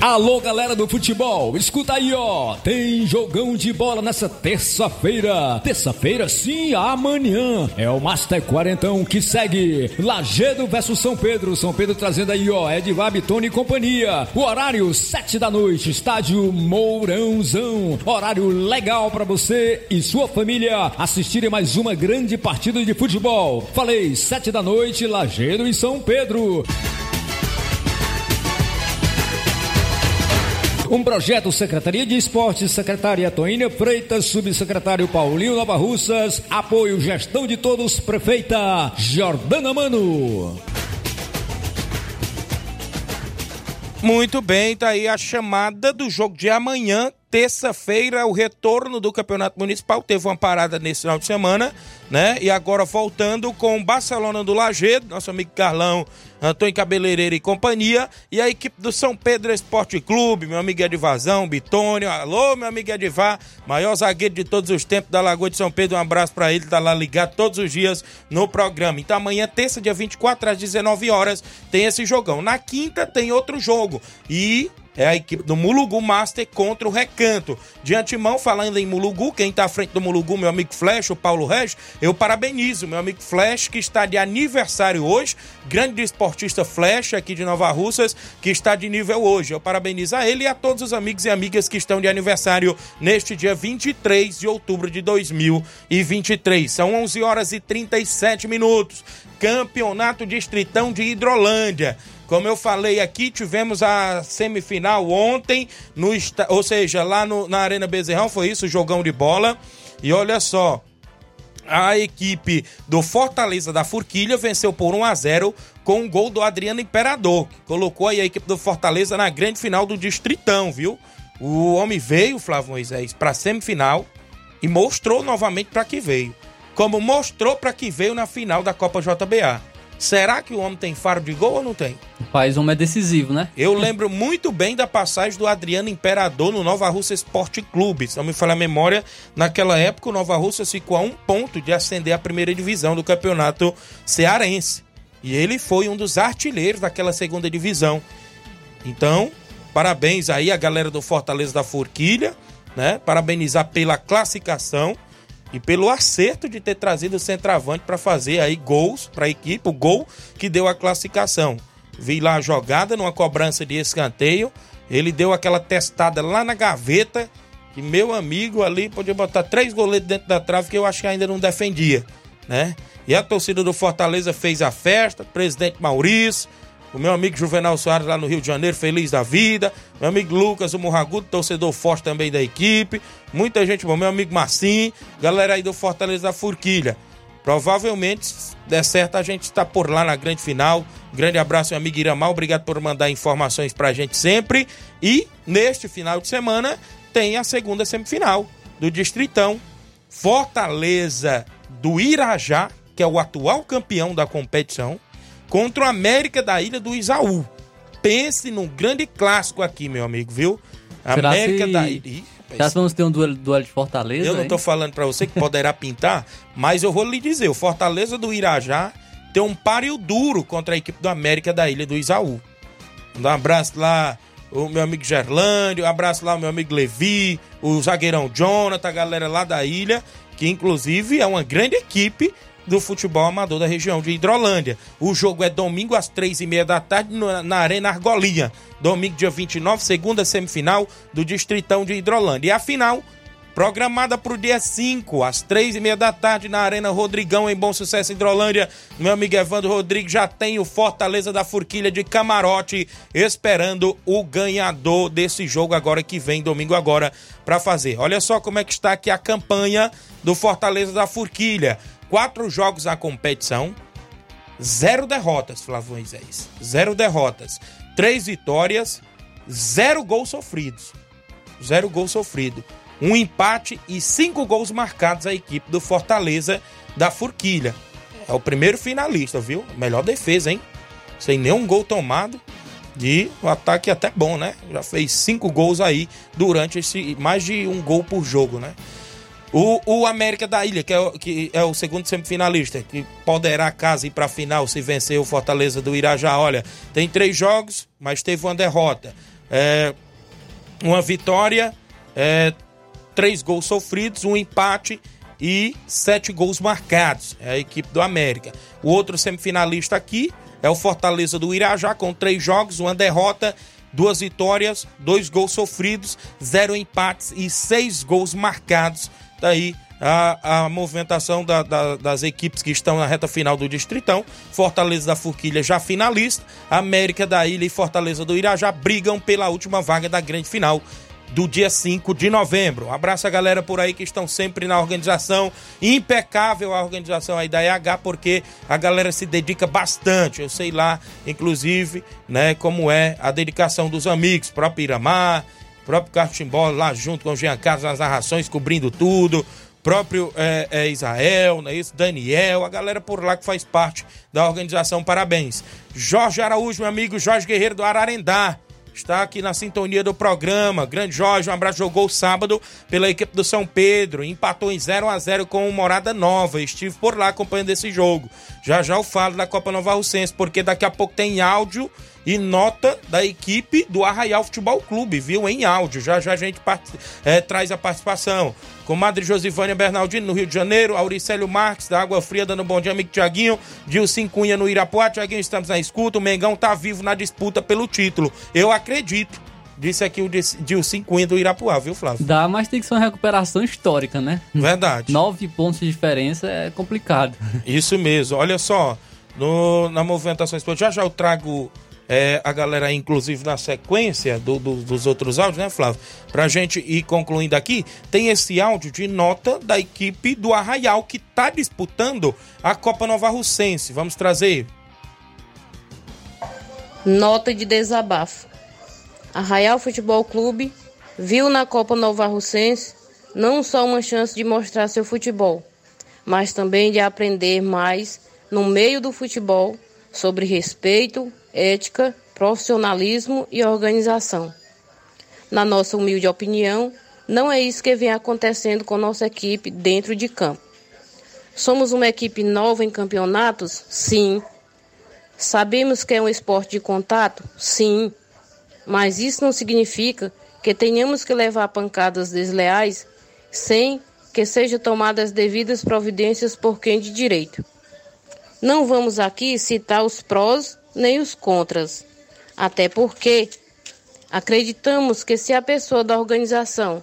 Alô, galera do futebol, escuta aí, ó. Tem jogão de bola nessa terça-feira. Terça-feira, sim, amanhã. É o Master Quarentão que segue. Lagedo versus São Pedro. São Pedro trazendo aí, ó, Edvar Bitone e companhia. O horário, sete da noite, estádio Mourãozão. Horário legal para você e sua família assistirem mais uma grande partida de futebol. Falei, sete da noite, Lagedo e São Pedro. Um projeto Secretaria de Esportes, Secretaria Toínia Freitas, Subsecretário Paulinho Nova Russas, apoio Gestão de Todos, Prefeita Jordana Mano. Muito bem, tá aí a chamada do jogo de amanhã, terça-feira, o retorno do Campeonato Municipal. Teve uma parada nesse final de semana, né? E agora voltando com o Barcelona do Lagedo, nosso amigo Carlão, Antônio Cabeleireiro e companhia, e a equipe do São Pedro Esporte Clube, meu amigo Edivazão, Bitônio, alô, meu amigo Edivar, maior zagueiro de todos os tempos da Lagoa de São Pedro, um abraço para ele, tá lá ligado todos os dias no programa. Então amanhã, terça, dia 24, às 19 horas, tem esse jogão. Na quinta tem outro jogo, e é a equipe do Mulugu Master contra o Recanto. De antemão, falando em Mulugu, quem está à frente do Mulugu, meu amigo Flash, o Paulo Regis, eu parabenizo meu amigo Flash, que está de aniversário hoje, grande esportista Flash aqui de Nova Russas, que está de nível hoje. Eu parabenizo a ele e a todos os amigos e amigas que estão de aniversário neste dia 23 de outubro de 2023. São 11 horas e 37 minutos. Campeonato Distritão de Hidrolândia. Como eu falei aqui, tivemos a semifinal ontem, no, ou seja, lá no, na Arena Bezerrão, foi isso, jogão de bola. E olha só, a equipe do Fortaleza da Forquilha venceu por 1 a 0 com um gol do Adriano Imperador, que colocou aí a equipe do Fortaleza na grande final do Distritão, viu? O homem veio, Flávio Moisés, para semifinal e mostrou novamente para que veio. Como mostrou para que veio na final da Copa JBA. Será que o homem tem faro de gol ou não tem? Rapaz, o homem é decisivo, né? Eu lembro muito bem da passagem do Adriano Imperador no Nova Russa Esporte Clube. Se não me falha a memória, naquela época o Nova Russa ficou a um ponto de ascender à primeira divisão do campeonato cearense. E ele foi um dos artilheiros daquela segunda divisão. Então, parabéns aí a galera do Fortaleza da Forquilha, né? Parabenizar pela classificação e pelo acerto de ter trazido o centroavante para fazer aí gols para a equipe, o gol que deu a classificação. Vi lá a jogada numa cobrança de escanteio, ele deu aquela testada lá na gaveta, que meu amigo ali podia botar três goleiros dentro da trave que eu acho que ainda não defendia, né? E a torcida do Fortaleza fez a festa, presidente Maurício, o meu amigo Juvenal Soares lá no Rio de Janeiro, feliz da vida. Meu amigo Lucas, o Morragudo, torcedor forte também da equipe. Muita gente bom. Meu amigo Marcinho, galera aí do Fortaleza da Forquilha. Provavelmente, se der certo, a gente está por lá na grande final. Grande abraço, meu amigo Iramar. Obrigado por mandar informações pra gente sempre. E neste final de semana tem a segunda semifinal do Distritão. Fortaleza do Irajá, que é o atual campeão da competição contra o América da Ilha do Isaú. Pense num grande clássico aqui, meu amigo, viu? Será América se... da Ilha. Será que vamos ter um duelo, duelo de Fortaleza? Eu não hein? tô falando para você que poderá pintar, mas eu vou lhe dizer, o Fortaleza do Irajá tem um páreo duro contra a equipe do América da Ilha do Isaú. Um abraço lá o meu amigo Gerlândio, um abraço lá o meu amigo Levi, o zagueirão Jonathan, a galera lá da ilha, que inclusive é uma grande equipe do futebol amador da região de Hidrolândia. O jogo é domingo às três e meia da tarde na Arena Argolinha. Domingo, dia 29, segunda semifinal do Distritão de Hidrolândia. E a final, programada para o dia 5, às três e meia da tarde, na Arena Rodrigão, em Bom Sucesso, Hidrolândia. Meu amigo Evandro Rodrigues já tem o Fortaleza da Forquilha de Camarote, esperando o ganhador desse jogo agora que vem, domingo agora, para fazer. Olha só como é que está aqui a campanha do Fortaleza da Forquilha. Quatro jogos na competição, zero derrotas, Flávio Moisés. Zero derrotas. Três vitórias, zero gols sofridos. Zero gols sofrido. Um empate e cinco gols marcados a equipe do Fortaleza da Forquilha. É o primeiro finalista, viu? Melhor defesa, hein? Sem nenhum gol tomado. E o ataque até bom, né? Já fez cinco gols aí durante esse. Mais de um gol por jogo, né? O, o América da Ilha, que é, o, que é o segundo semifinalista, que poderá casa ir para a final se vencer o Fortaleza do Irajá. Olha, tem três jogos, mas teve uma derrota. É, uma vitória, é, três gols sofridos, um empate e sete gols marcados. É a equipe do América. O outro semifinalista aqui é o Fortaleza do Irajá, com três jogos, uma derrota, duas vitórias, dois gols sofridos, zero empates e seis gols marcados. Daí a, a movimentação da, da, das equipes que estão na reta final do Distritão. Fortaleza da Forquilha já finalista. América da Ilha e Fortaleza do Irajá brigam pela última vaga da grande final do dia 5 de novembro. Um abraço a galera por aí que estão sempre na organização. Impecável a organização aí da EH, porque a galera se dedica bastante. Eu sei lá, inclusive, né, como é a dedicação dos amigos, próprio Iramar, próprio Carlos Timbó lá junto com o Jean Carlos nas narrações, cobrindo tudo. Próprio é, é, Israel, não é isso? Daniel, a galera por lá que faz parte da organização, parabéns. Jorge Araújo, meu amigo Jorge Guerreiro do Ararendá está aqui na sintonia do programa. Grande Jorge, um abraço. Jogou sábado pela equipe do São Pedro, empatou em 0 a 0 com o Morada Nova. Estive por lá acompanhando esse jogo. Já já eu falo da Copa Nova Russense, porque daqui a pouco tem áudio e nota da equipe do Arraial Futebol Clube, viu? Em áudio. Já já a gente é, traz a participação. Comadre Josivânia Bernardino, no Rio de Janeiro. Auricélio Marques, da Água Fria, dando um bom dia, amigo Tiaguinho. Dilcim Cunha, no Irapuá. Tiaguinho, estamos na escuta. O Mengão tá vivo na disputa pelo título. Eu acredito. Disse aqui o Dilcim Cunha do Irapuá, viu, Flávio? Dá, mas tem que ser uma recuperação histórica, né? Verdade. Nove pontos de diferença é complicado. Isso mesmo. Olha só, no, na movimentação esportiva, já já eu trago é, a galera inclusive na sequência do, do, dos outros áudios, né, Flávio? Pra gente ir concluindo aqui, tem esse áudio de nota da equipe do Arraial que tá disputando a Copa Nova Russense. Vamos trazer. Nota de desabafo. Arraial Futebol Clube viu na Copa Nova Russense não só uma chance de mostrar seu futebol, mas também de aprender mais no meio do futebol sobre respeito, ética, profissionalismo e organização. Na nossa humilde opinião, não é isso que vem acontecendo com nossa equipe dentro de campo. Somos uma equipe nova em campeonatos? Sim. Sabemos que é um esporte de contato? Sim. Mas isso não significa que tenhamos que levar pancadas desleais sem que sejam tomadas devidas providências por quem de direito. Não vamos aqui citar os prós nem os contras, até porque acreditamos que se a pessoa da organização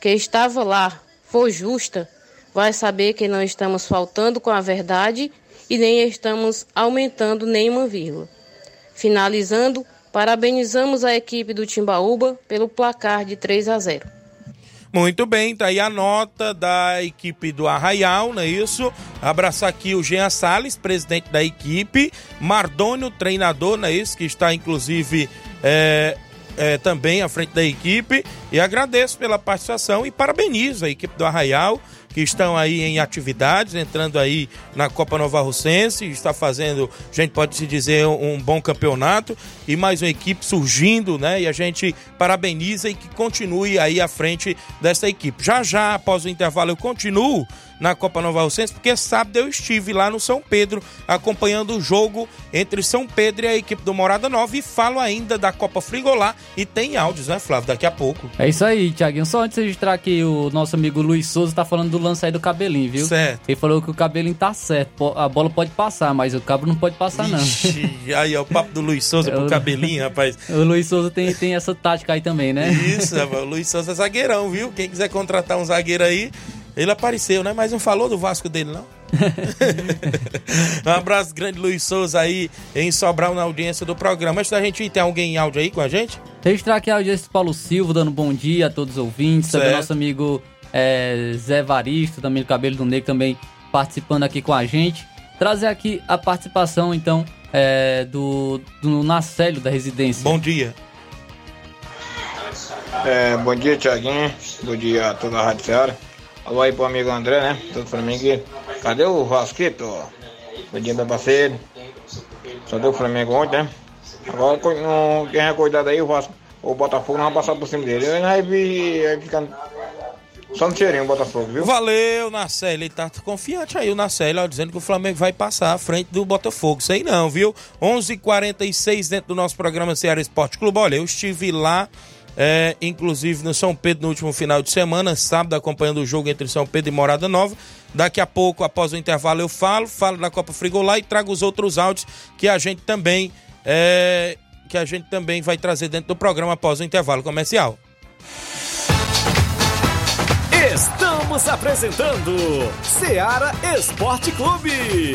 que estava lá for justa, vai saber que não estamos faltando com a verdade e nem estamos aumentando nenhuma vírgula. Finalizando, parabenizamos a equipe do Timbaúba pelo placar de 3 a 0. Muito bem, tá aí a nota da equipe do Arraial, não é isso? Abraçar aqui o Jean Salles, presidente da equipe, Mardônio, treinador, não é isso? Que está inclusive é, é, também à frente da equipe. E agradeço pela participação e parabenizo a equipe do Arraial que estão aí em atividades, entrando aí na Copa Nova Russense, está fazendo, a gente pode se dizer, um bom campeonato e mais uma equipe surgindo, né? E a gente parabeniza e que continue aí à frente dessa equipe. Já já, após o intervalo, eu continuo na Copa Nova Alcense, porque sábado eu estive lá no São Pedro acompanhando o jogo entre São Pedro e a equipe do Morada Nova e falo ainda da Copa Frigolá e tem áudios, né, Flávio, daqui a pouco. É isso aí, Tiaguinho. Só antes de registrar aqui, o nosso amigo Luiz Souza tá falando do lance aí do cabelinho, viu? Certo. Ele falou que o cabelinho tá certo, a bola pode passar, mas o cabo não pode passar, não. Ixi, aí, ó, o papo do Luiz Souza pro cabelinho, rapaz. O Luiz Souza tem, tem essa tática aí também, né? Isso, o Luiz Souza é zagueirão, viu? Quem quiser contratar um zagueiro aí, ele apareceu, né? Mas não falou do Vasco dele, não? um abraço grande, Luiz Souza, aí em Sobral, na audiência do programa. Antes da gente ir, tem alguém em áudio aí com a gente? Registrar aqui a audiência do Paulo Silva, dando bom dia a todos os ouvintes. Certo. Também nosso amigo é, Zé Varisto, também do Cabelo do Negro, também participando aqui com a gente. Trazer aqui a participação, então, é, do, do Nacélio da residência. Bom dia. É, bom dia, Tiaguinho. Bom dia a toda a Rádio Ceará. Alô aí pro amigo André, né? Todo Flamengo. Cadê o Vasquito? Bom dia, meu. Só deu o Flamengo ontem, né? Agora, não, quem é cuidado aí, o Vasco, o Botafogo não vai passar por cima dele. Ele vai vai só no cheirinho o Botafogo, viu? Valeu, Narcélio. Ele tá confiante aí, o Narcélio, ó, dizendo que o Flamengo vai passar à frente do Botafogo. Sei não, viu? 11:46 h 46 dentro do nosso programa Ceará Esporte Clube. Olha, eu estive lá é, inclusive no São Pedro no último final de semana, sábado, acompanhando o jogo entre São Pedro e Morada Nova. Daqui a pouco, após o intervalo, eu falo, falo da Copa Frigolá e trago os outros áudios que a gente também é, que a gente também vai trazer dentro do programa após o intervalo comercial. Estamos apresentando Seara Esporte Clube.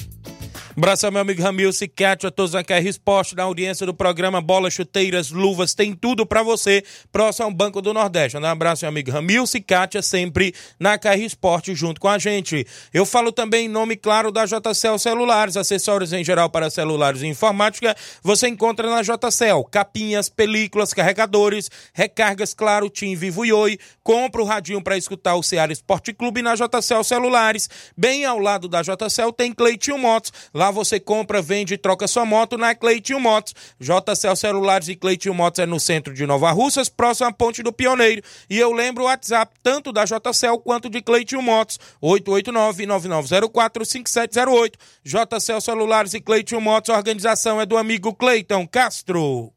Abraço meu amigo Ramilson e Kátia, a todos da KR Esporte, na audiência do programa Bola, Chuteiras, Luvas, tem tudo para você, próximo ao Banco do Nordeste. Um abraço meu amigo Ramilson e Kátia, sempre na KR Esporte, junto com a gente. Eu falo também em nome, claro, da JCL Celulares, acessórios em geral para celulares e informática, você encontra na JCL, capinhas, películas, carregadores, recargas, claro, Tim Vivo e Oi, compra o radinho para escutar o Ceará Esporte Clube na JCL Celulares, bem ao lado da JCL tem Cleitinho Motos, você compra, vende e troca sua moto na Cleitinho Motos. JCL Celulares e Cleitinho Motos é no centro de Nova Russas, próximo à Ponte do Pioneiro. E eu lembro o WhatsApp tanto da JCL quanto de Cleitinho Motos, 889-9904-5708. JCL Celulares e Cleitinho Motos, a organização é do amigo Cleiton Castro.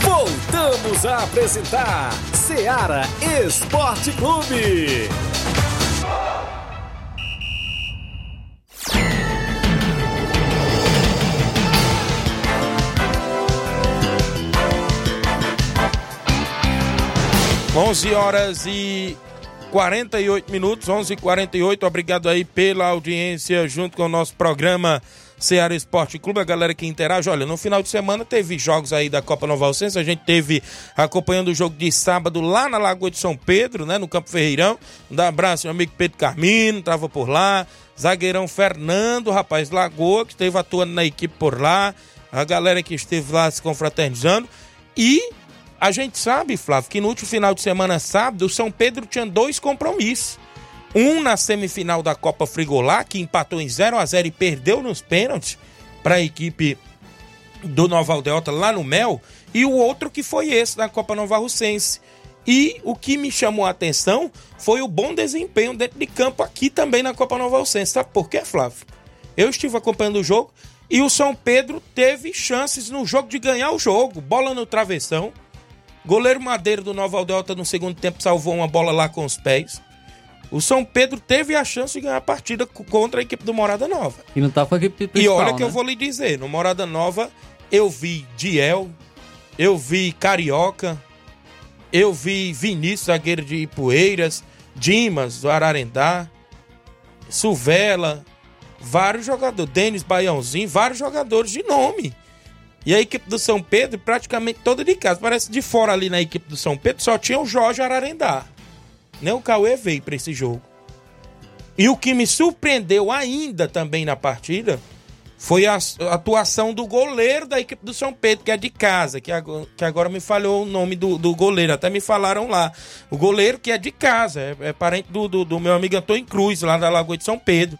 Voltamos a apresentar Seara Esporte Clube. 11 horas e 48 minutos, 11 e 48 Obrigado aí pela audiência junto com o nosso programa Ceará Esporte Clube, a galera que interage. Olha, no final de semana teve jogos aí da Copa Nova Alcense, a gente teve acompanhando o jogo de sábado lá na Lagoa de São Pedro, né, no Campo Ferreirão. Um abraço, meu amigo Pedro Carmino, tava por lá. Zagueirão Fernando, rapaz, Lagoa, que esteve atuando na equipe por lá. A galera que esteve lá se confraternizando. E a gente sabe, Flávio, que no último final de semana, sábado, o São Pedro tinha dois compromissos. Um na semifinal da Copa Frigolá, que empatou em 0 a 0 e perdeu nos pênaltis para a equipe do Nova Aldeota lá no Mel. E o outro que foi esse da Copa Nova Russense. E o que me chamou a atenção foi o bom desempenho dentro de campo aqui também na Copa Nova Alcense. Sabe por quê, Flávio? Eu estive acompanhando o jogo e o São Pedro teve chances no jogo de ganhar o jogo. Bola no travessão Goleiro Madeira do Nova Aldeota no segundo tempo salvou uma bola lá com os pés. O São Pedro teve a chance de ganhar a partida contra a equipe do Morada Nova. E não tá com a equipe principal, E olha que né? eu vou lhe dizer, no Morada Nova eu vi Diel, eu vi Carioca, eu vi Vinícius, zagueiro de Ipueiras, Dimas, do Ararendá, Suvela, vários jogadores, Denis Baiãozinho, vários jogadores de nome. E a equipe do São Pedro praticamente toda de casa. Parece de fora ali na equipe do São Pedro só tinha o Jorge Ararendá. Nem o Cauê veio para esse jogo. E o que me surpreendeu ainda também na partida foi a atuação do goleiro da equipe do São Pedro, que é de casa, que agora, me falhou o nome do, do goleiro, até me falaram lá. O goleiro que é de casa, é, é parente do, do, do meu amigo Antônio Cruz, lá da Lagoa de São Pedro.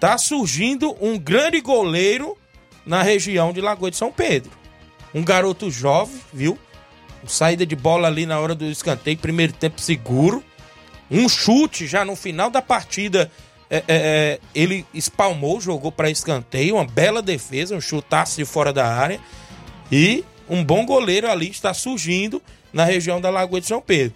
Tá surgindo um grande goleiro na região de Lagoa de São Pedro. Um garoto jovem, viu? Saída de bola ali na hora do escanteio, primeiro tempo seguro. Um chute já no final da partida. É, é, é, ele espalmou, jogou para escanteio, uma bela defesa, um chutaço de fora da área. E um bom goleiro ali está surgindo na região da Lagoa de São Pedro.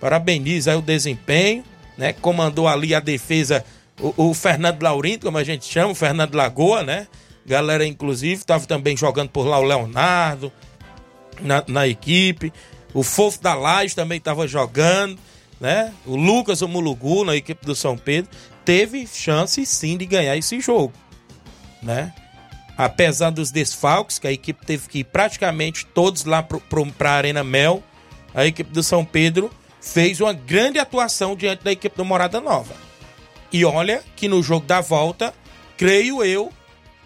Parabeniza aí o desempenho, né? Comandou ali a defesa o, o Fernando Laurindo, como a gente chama, o Fernando Lagoa, né? Galera, inclusive, estava também jogando por lá o Leonardo na, na equipe. O Fofo da Laje também estava jogando, né? O Lucas, o Mulugu, na equipe do São Pedro, teve chance sim de ganhar esse jogo, né? Apesar dos desfalques, que a equipe teve que ir praticamente todos lá para a Arena Mel, a equipe do São Pedro fez uma grande atuação diante da equipe do Morada Nova. E olha que no jogo da volta, creio eu,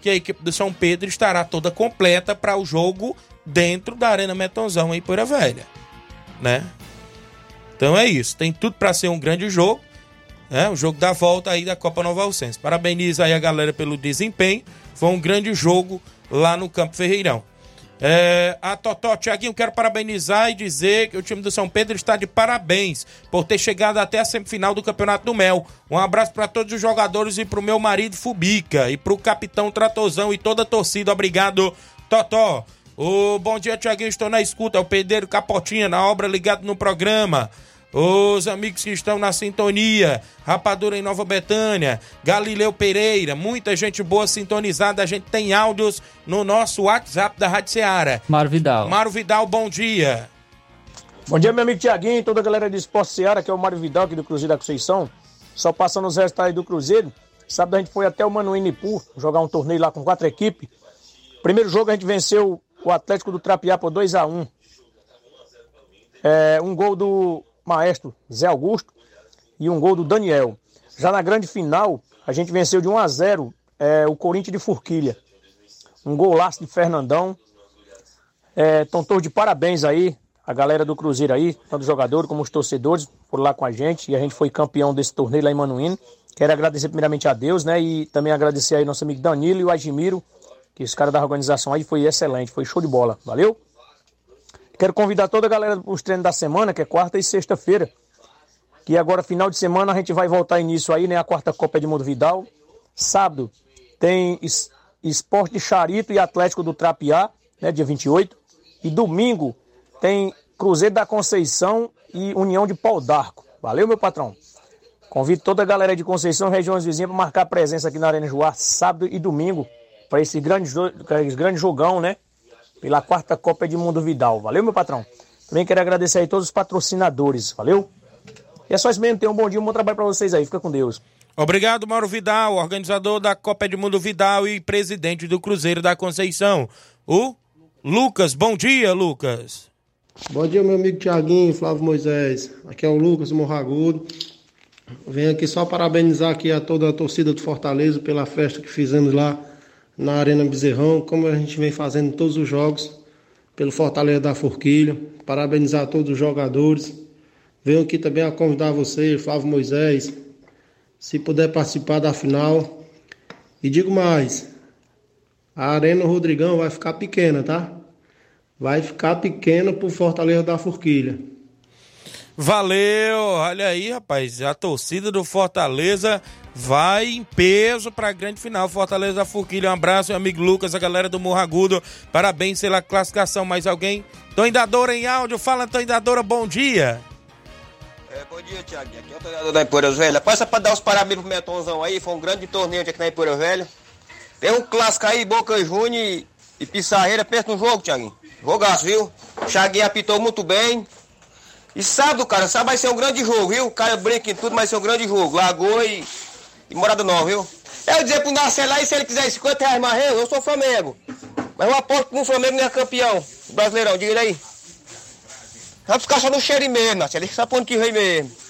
que a equipe do São Pedro estará toda completa para o jogo dentro da Arena Metonzão em Poeira Velha, né? Então é isso, tem tudo para ser um grande jogo, né? O jogo da volta aí da Copa Nova Alcense. Parabenizo aí a galera pelo desempenho, foi um grande jogo lá no Campo Ferreirão. É, a Totó, Tiaguinho, quero parabenizar e dizer que o time do São Pedro está de parabéns por ter chegado até a semifinal do Campeonato do Mel. Um abraço para todos os jogadores e para o meu marido Fubica e para o capitão Tratozão e toda a torcida. Obrigado, Totó. O bom dia, Tiaguinho. Estou na escuta. É o Pedreiro Capotinha na obra ligado no programa os amigos que estão na sintonia, Rapadura em Nova Betânia, Galileu Pereira, muita gente boa sintonizada. A gente tem áudios no nosso WhatsApp da Rádio Ceará. Mário Vidal. Mário Vidal, bom dia. Bom dia, meu amigo Tiaguinho e toda a galera do Esporte Ceará, que é o Mário Vidal aqui do Cruzeiro da Conceição. Só passando os resultados do Cruzeiro. Sábado a gente foi até o Manuínipu jogar um torneio lá com quatro equipes. Primeiro jogo a gente venceu o Atlético do Trapiá por 2 a 1 é, Um gol do maestro Zé Augusto e um gol do Daniel. Já na grande final, a gente venceu de 1 a 0 é, o Corinthians de Forquilha. Um golaço de Fernandão. É, então, de parabéns aí, a galera do Cruzeiro aí, tanto os jogadores como os torcedores, foram lá com a gente e a gente foi campeão desse torneio lá em Manuíno. Quero agradecer primeiramente a Deus, né? E também agradecer aí nosso amigo Danilo e o Admiro, que esse cara da organização aí foi excelente, foi show de bola. Valeu? Quero convidar toda a galera para os treinos da semana, que é quarta e sexta-feira. Que agora, final de semana, a gente vai voltar início aí, né? A quarta Copa de Mundo Vidal. Sábado tem Esporte de Charito e Atlético do Trapiá, né? Dia 28. E domingo tem Cruzeiro da Conceição e União de Pau d'Arco. Valeu, meu patrão. Convido toda a galera de Conceição e regiões vizinhas para marcar presença aqui na Arena Joar, sábado e domingo, para esse grande, esse grande jogão, né? Pela quarta Copa de Mundo Vidal. Valeu, meu patrão? Também quero agradecer aí todos os patrocinadores. Valeu? E é só isso mesmo. Tenham um bom dia, um bom trabalho para vocês aí. Fica com Deus. Obrigado, Mauro Vidal, organizador da Copa Edmundo Vidal e presidente do Cruzeiro da Conceição. O Lucas, bom dia, Lucas. Bom dia, meu amigo Tiaguinho, Flávio Moisés. Aqui é o Lucas Morragudo. Venho aqui só parabenizar aqui a toda a torcida do Fortaleza pela festa que fizemos lá na Arena Bezerrão, como a gente vem fazendo todos os jogos pelo Fortaleza da Forquilha. Parabenizar todos os jogadores. Venho aqui também a convidar você, Flávio Moisés, se puder participar da final. E digo mais, a Arena Rodrigão vai ficar pequena, tá? Vai ficar pequena pro Fortaleza da Forquilha. Valeu, olha aí, rapaz, a torcida do Fortaleza vai em peso para a grande final. Fortaleza da um abraço, meu amigo Lucas, a galera do Morro Agudo, parabéns pela classificação. Mais alguém? Toindadora em áudio, fala Toindadora, bom dia. É, bom dia, Tiago. Aqui é o treinador da Empoeira Velha. Passa para dar os parabéns pro Metonzão aí, foi um grande torneio aqui na Empoeira Velha. Tem um clássico aí, Boca Júnior e Pissarreira, perto no jogo, Tiaguinho. Jogaço, viu? Chaguinho apitou muito bem. E sábado, cara, sábado vai ser um grande jogo, viu? O cara brinca em tudo, mas vai ser um grande jogo. Lagoa e, e Morada Nova, viu? Eu dizer pro Narcelo lá, e se ele quiser 50 reais mais eu, sou Flamengo. Mas eu aposto que o Flamengo não é campeão brasileirão, diga ele aí. Vai ficar só no cheiro mesmo, Narcelo, ele sabe pra onde que vem mesmo.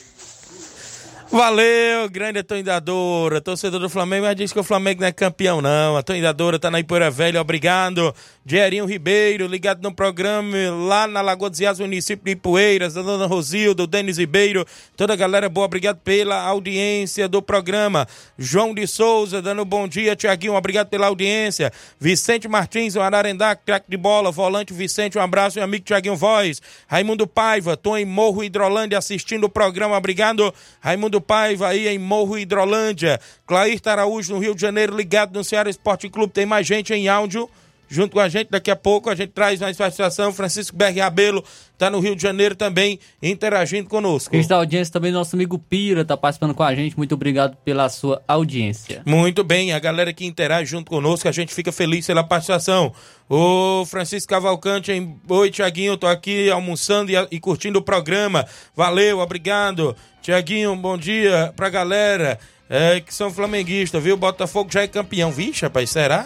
Valeu, grande atoindadora, torcedor do Flamengo, mas diz que o Flamengo não é campeão não, atoindadora tá na Ipoeira Velha, obrigado. Dierinho Ribeiro, ligado no programa lá na Lagoa dos Iás, município de Ipueiras, da dona Rosildo, Denis Ribeiro, toda a galera boa, obrigado pela audiência do programa. João de Souza, dando bom dia, Tiaguinho, obrigado pela audiência. Vicente Martins, o Ararendá, craque de bola, volante Vicente, um abraço, meu amigo Tiaguinho Voz. Raimundo Paiva, tô em Morro Hidrolândia assistindo o programa, obrigado. Raimundo Paiva aí em Morro Hidrolândia. Clair Araújo no Rio de Janeiro, ligado no Ceará Esporte Clube, tem mais gente em áudio. junto com a gente. Daqui a pouco a gente traz mais participação. Francisco Berg Rabelo está no Rio de Janeiro também interagindo conosco. Está audiência também, nosso amigo Pira está participando com a gente. Muito obrigado pela sua audiência. Muito bem, a galera que interage junto conosco, a gente fica feliz pela participação. O Francisco Cavalcante, em... oi Tiaguinho, tô aqui almoçando e, e, curtindo o programa. Valeu, obrigado. Tiaguinho, bom dia pra galera é, que são flamenguistas, viu? O Botafogo já é campeão. Vixe, rapaz, será?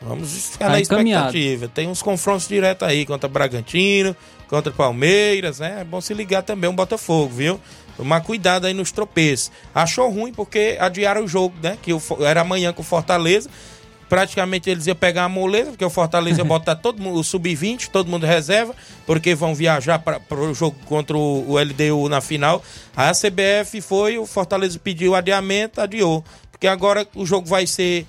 Vamos ficar tá na expectativa. Tem uns confrontos diretos aí contra Bragantino, contra Palmeiras, né? É bom se ligar também o Botafogo, viu? Tomar cuidado aí nos tropeços. Achou ruim porque adiaram o jogo, né? Que era amanhã com o Fortaleza. Praticamente eles iam pegar a moleza, porque o Fortaleza ia botar todo mundo, o sub-20, todo mundo reserva, porque vão viajar para o jogo contra o, o LDU na final. A CBF foi, o Fortaleza pediu adiamento, adiou. Porque agora o jogo vai ser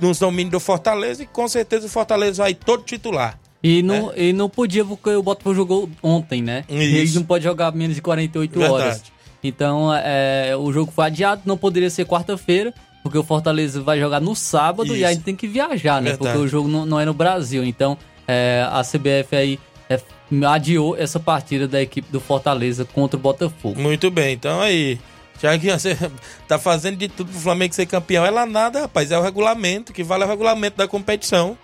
nos domínios do Fortaleza e com certeza o Fortaleza vai todo titular. E não, né? e não podia, porque o Botafogo jogou ontem, né? Isso. Ele não pode jogar menos de 48 Verdade. horas. Então, é, o jogo foi adiado, não poderia ser quarta-feira, porque o Fortaleza vai jogar no sábado Isso. e aí tem que viajar, né? Verdade. Porque o jogo não, não é no Brasil. Então, é, a CBF aí é, adiou essa partida da equipe do Fortaleza contra o Botafogo. Muito bem, então aí. Já que você tá fazendo de tudo pro Flamengo ser campeão. Ela nada, rapaz. É o regulamento, que vale o regulamento da competição.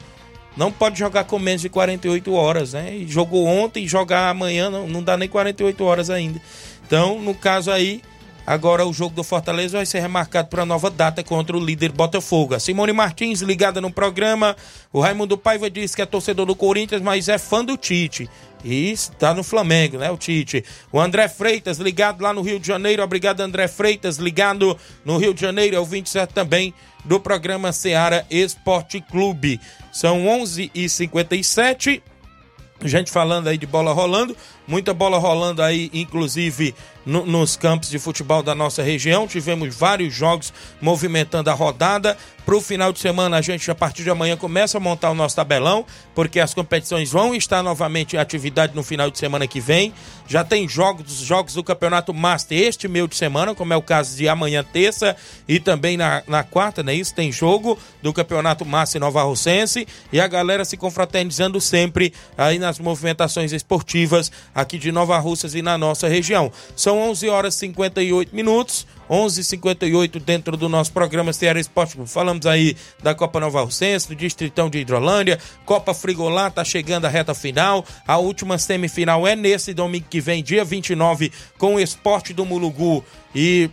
Não pode jogar com menos de 48 horas, né? E jogou ontem, jogar amanhã não, não dá nem 48 horas ainda. Então, no caso aí, Agora o jogo do Fortaleza vai ser remarcado para nova data contra o líder Botafogo. A Simone Martins ligada no programa. O Raimundo Paiva disse que é torcedor do Corinthians, mas é fã do Tite. E está no Flamengo, né, o Tite. O André Freitas ligado lá no Rio de Janeiro. Obrigado, André Freitas, ligado no Rio de Janeiro. É o 27 também do programa Seara Esporte Clube. São 11h57. Gente falando aí de bola rolando, muita bola rolando aí, inclusive no, nos campos de futebol da nossa região. Tivemos vários jogos movimentando a rodada. Para o final de semana, a gente, a partir de amanhã, começa a montar o nosso tabelão, porque as competições vão estar novamente em atividade no final de semana que vem. Já tem jogos, jogos do Campeonato Master este meio de semana, como é o caso de amanhã, terça, e também na, na quarta, né? Isso tem jogo do Campeonato Master Nova Rocense. E a galera se confraternizando sempre aí nas movimentações esportivas aqui de Nova Russas e na nossa região. São 11 horas e 58 minutos. 11:58 dentro do nosso programa Ceará Esporte Clube. Falamos aí da Copa Nova Rocense, do Distritão de Hidrolândia, Copa Frigolá tá chegando a reta final. A última semifinal é nesse domingo que vem, dia 29, com o Esporte do Mulugu e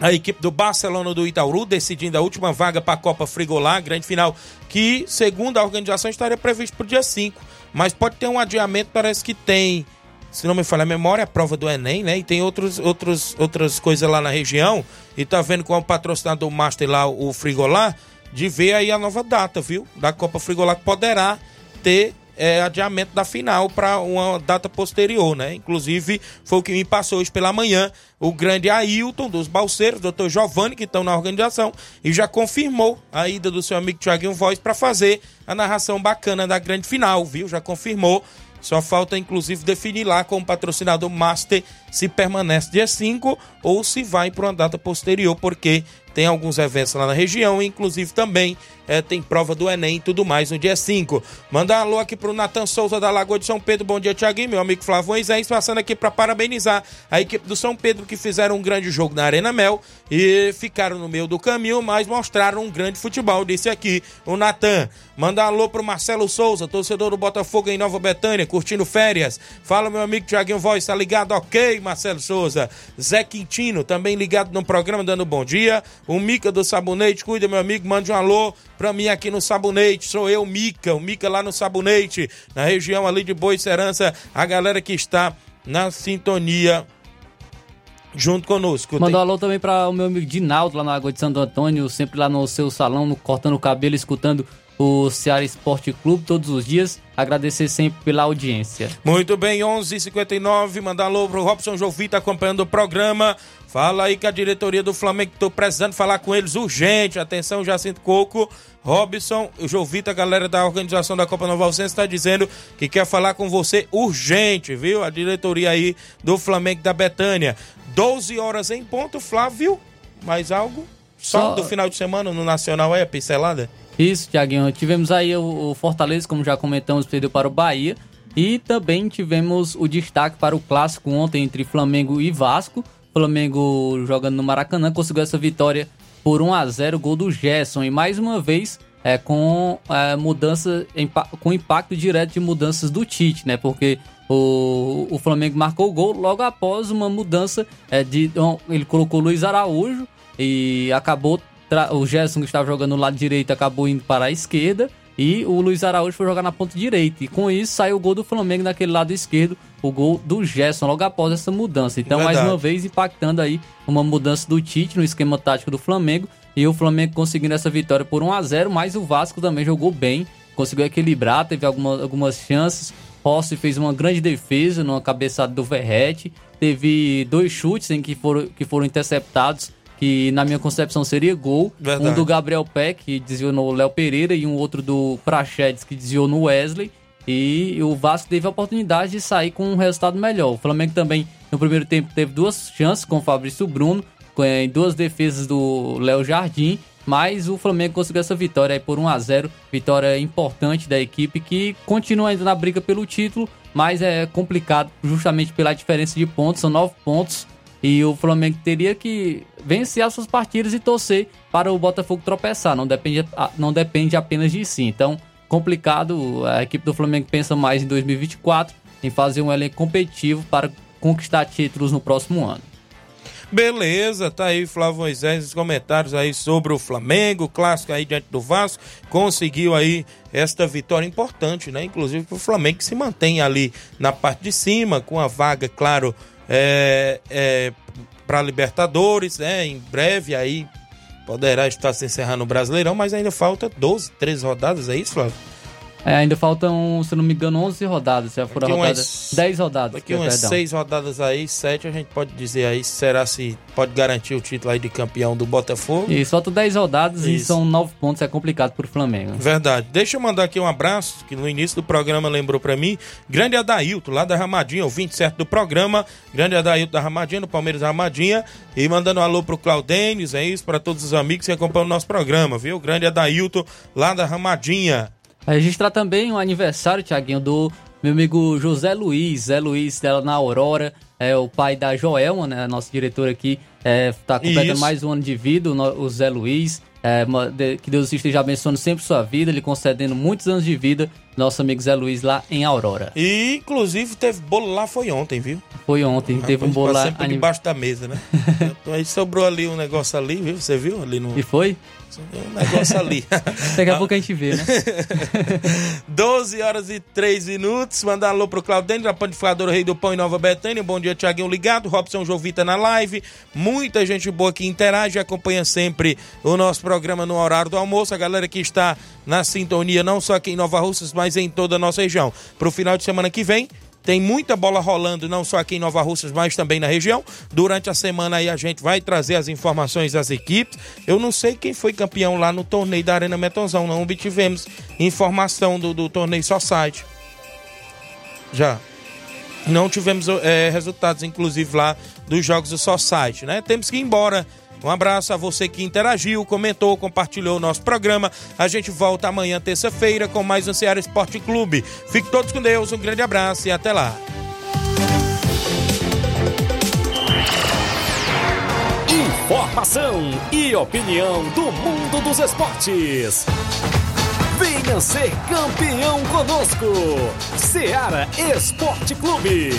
a equipe do Barcelona do Itaúru decidindo a última vaga para a Copa Frigolá, grande final, que segundo a organização estaria previsto para o dia 5, mas pode ter um adiamento, parece que tem se não me falha a memória, a prova do Enem, né? E tem outros, outros, outras coisas lá na região. E tá vendo com o patrocinador Master lá, o Frigolá, de ver aí a nova data, viu? Da Copa Frigolá que poderá ter é, adiamento da final para uma data posterior, né? Inclusive, foi o que me passou hoje pela manhã o grande Ailton dos Balseiros, doutor Giovanni, que estão na organização, e já confirmou a ida do seu amigo Thiaguinho Voz para fazer a narração bacana da grande final, viu? Já confirmou só falta, inclusive, definir lá com o patrocinador Master se permanece dia 5 ou se vai para uma data posterior, porque tem alguns eventos lá na região, inclusive também é, tem prova do Enem e tudo mais no dia 5. Manda um alô aqui pro Natan Souza da Lagoa de São Pedro. Bom dia, Tiaguinho, meu amigo Flávio Moisés, passando aqui para parabenizar a equipe do São Pedro que fizeram um grande jogo na Arena Mel e ficaram no meio do caminho, mas mostraram um grande futebol, disse aqui o Natan. Manda um alô pro Marcelo Souza, torcedor do Botafogo em Nova Betânia, curtindo férias. Fala, meu amigo Tiaguinho Voz, tá ligado? Ok, Marcelo Souza. Zé Quintino, também ligado no programa, dando bom dia. O Mica do Sabonete, cuida, meu amigo, mande um alô pra mim aqui no Sabonete. Sou eu, Mica, o Mica lá no Sabonete, na região ali de Boa Serança. A galera que está na sintonia junto conosco. Mandou Tem... alô também para o meu amigo Dinaldo lá na Água de Santo Antônio, sempre lá no seu salão, no, cortando o cabelo, escutando o Ceará Esporte Clube todos os dias. Agradecer sempre pela audiência. Muito bem, 11:59 h 59 mandar alô pro Robson Jovita acompanhando o programa. Fala aí que a diretoria do Flamengo, tô precisando falar com eles urgente. Atenção, Jacinto Coco, Robson, Jovita, a galera da organização da Copa Nova Alcense está dizendo que quer falar com você urgente, viu? A diretoria aí do Flamengo da Betânia. 12 horas em ponto, Flávio. Mais algo? Só, Só... do final de semana no Nacional é pincelada? Isso, Tiaguinho. Tivemos aí o Fortaleza, como já comentamos, perdeu para o Bahia. E também tivemos o destaque para o clássico ontem entre Flamengo e Vasco. Flamengo jogando no Maracanã conseguiu essa vitória por 1 a 0 gol do Gerson. E mais uma vez é, com é, mudança, com impacto direto de mudanças do Tite, né? Porque o, o Flamengo marcou o gol logo após uma mudança é, de. Ele colocou Luiz Araújo e acabou. O Gerson que estava jogando no lado direito acabou indo para a esquerda. E o Luiz Araújo foi jogar na ponta direita. E com isso saiu o gol do Flamengo naquele lado esquerdo. O gol do Gerson logo após essa mudança. Então, Verdade. mais uma vez, impactando aí uma mudança do Tite no esquema tático do Flamengo. E o Flamengo conseguindo essa vitória por 1 a 0 Mas o Vasco também jogou bem. Conseguiu equilibrar, teve alguma, algumas chances. Rossi fez uma grande defesa numa cabeçada do Verrete. Teve dois chutes em que foram, que foram interceptados que na minha concepção seria gol. Verdade. Um do Gabriel Peck, que desviou no Léo Pereira, e um outro do Prachedes, que desviou no Wesley. E o Vasco teve a oportunidade de sair com um resultado melhor. O Flamengo também, no primeiro tempo, teve duas chances com o Fabrício Bruno, em duas defesas do Léo Jardim, mas o Flamengo conseguiu essa vitória aí por 1 a 0 vitória importante da equipe que continua ainda na briga pelo título, mas é complicado justamente pela diferença de pontos, são nove pontos e o Flamengo teria que vencer as suas partidas e torcer para o Botafogo tropeçar. Não depende, não depende apenas de si. Então, complicado. A equipe do Flamengo pensa mais em 2024, em fazer um elenco competitivo para conquistar títulos no próximo ano. Beleza, tá aí Flávio Moisés, os comentários aí sobre o Flamengo, clássico aí diante do Vasco, conseguiu aí esta vitória importante, né? Inclusive para o Flamengo que se mantém ali na parte de cima, com a vaga, claro, é, é, para Libertadores, né? Em breve aí poderá estar se encerrando o Brasileirão, mas ainda falta 12, 13 rodadas, é isso, Flávio? É, ainda faltam, se não me engano, 11 rodadas. Já foram rodadas. 10 rodadas. Daqui umas 6 rodadas aí, 7 a gente pode dizer aí, será se pode garantir o título aí de campeão do Botafogo. E faltam 10 rodadas Isso. e são 9 pontos, é complicado pro Flamengo. Verdade. Deixa eu mandar aqui um abraço, que no início do programa lembrou para mim. Grande Adailto, lá da Ramadinha, ouvinte certo do programa. Grande Adailto da Ramadinha, no Palmeiras Ramadinha. E mandando um alô pro Claudênis, é isso, para todos os amigos que acompanham o nosso programa, viu? Grande Adailto, lá da Ramadinha. Registrar também o aniversário, Tiaguinho, do meu amigo José Luiz, Zé Luiz dela na Aurora, é o pai da Joelma, né, nosso diretor aqui, é, tá completando mais um ano de vida, o, Zé Luiz, é, que Deus esteja abençoando sempre sua vida, lhe concedendo muitos anos de vida, nosso amigo Zé Luiz lá em Aurora. E, inclusive, teve bolo lá, foi ontem, viu? Foi ontem, ah, teve um bolo lá. Sempre debaixo da mesa, né? então, aí sobrou ali um negócio ali, viu? Você viu ali no... E foi? Um negócio ali. Daqui a pouco a gente vê, né? 12 horas e 3 minutos. Mandar alô pro Claudênio, da Panificadora Rei do Pão em Nova Betânia. Bom dia, Tiaguinho ligado. Robson Jovita na live. Muita gente boa que interage e acompanha sempre o nosso programa no horário do almoço. A galera que está na sintonia, não só aqui em Nova Russas, mas em toda a nossa região. Pro final de semana que vem, tem muita bola rolando, não só aqui em Nova Russas, mas também na região. Durante a semana aí a gente vai trazer as informações das equipes. Eu não sei quem foi campeão lá no torneio da Arena Metonzão, não obtivemos informação do, do torneio só site. Já. Não tivemos é, resultados, inclusive, lá dos jogos do só site, né? Temos que ir embora um abraço a você que interagiu, comentou, compartilhou o nosso programa. A gente volta amanhã, terça-feira, com mais um Ceará Esporte Clube. Fique todos com Deus, um grande abraço e até lá. Informação e opinião do mundo dos esportes. Venha ser campeão conosco. Ceará Esporte Clube.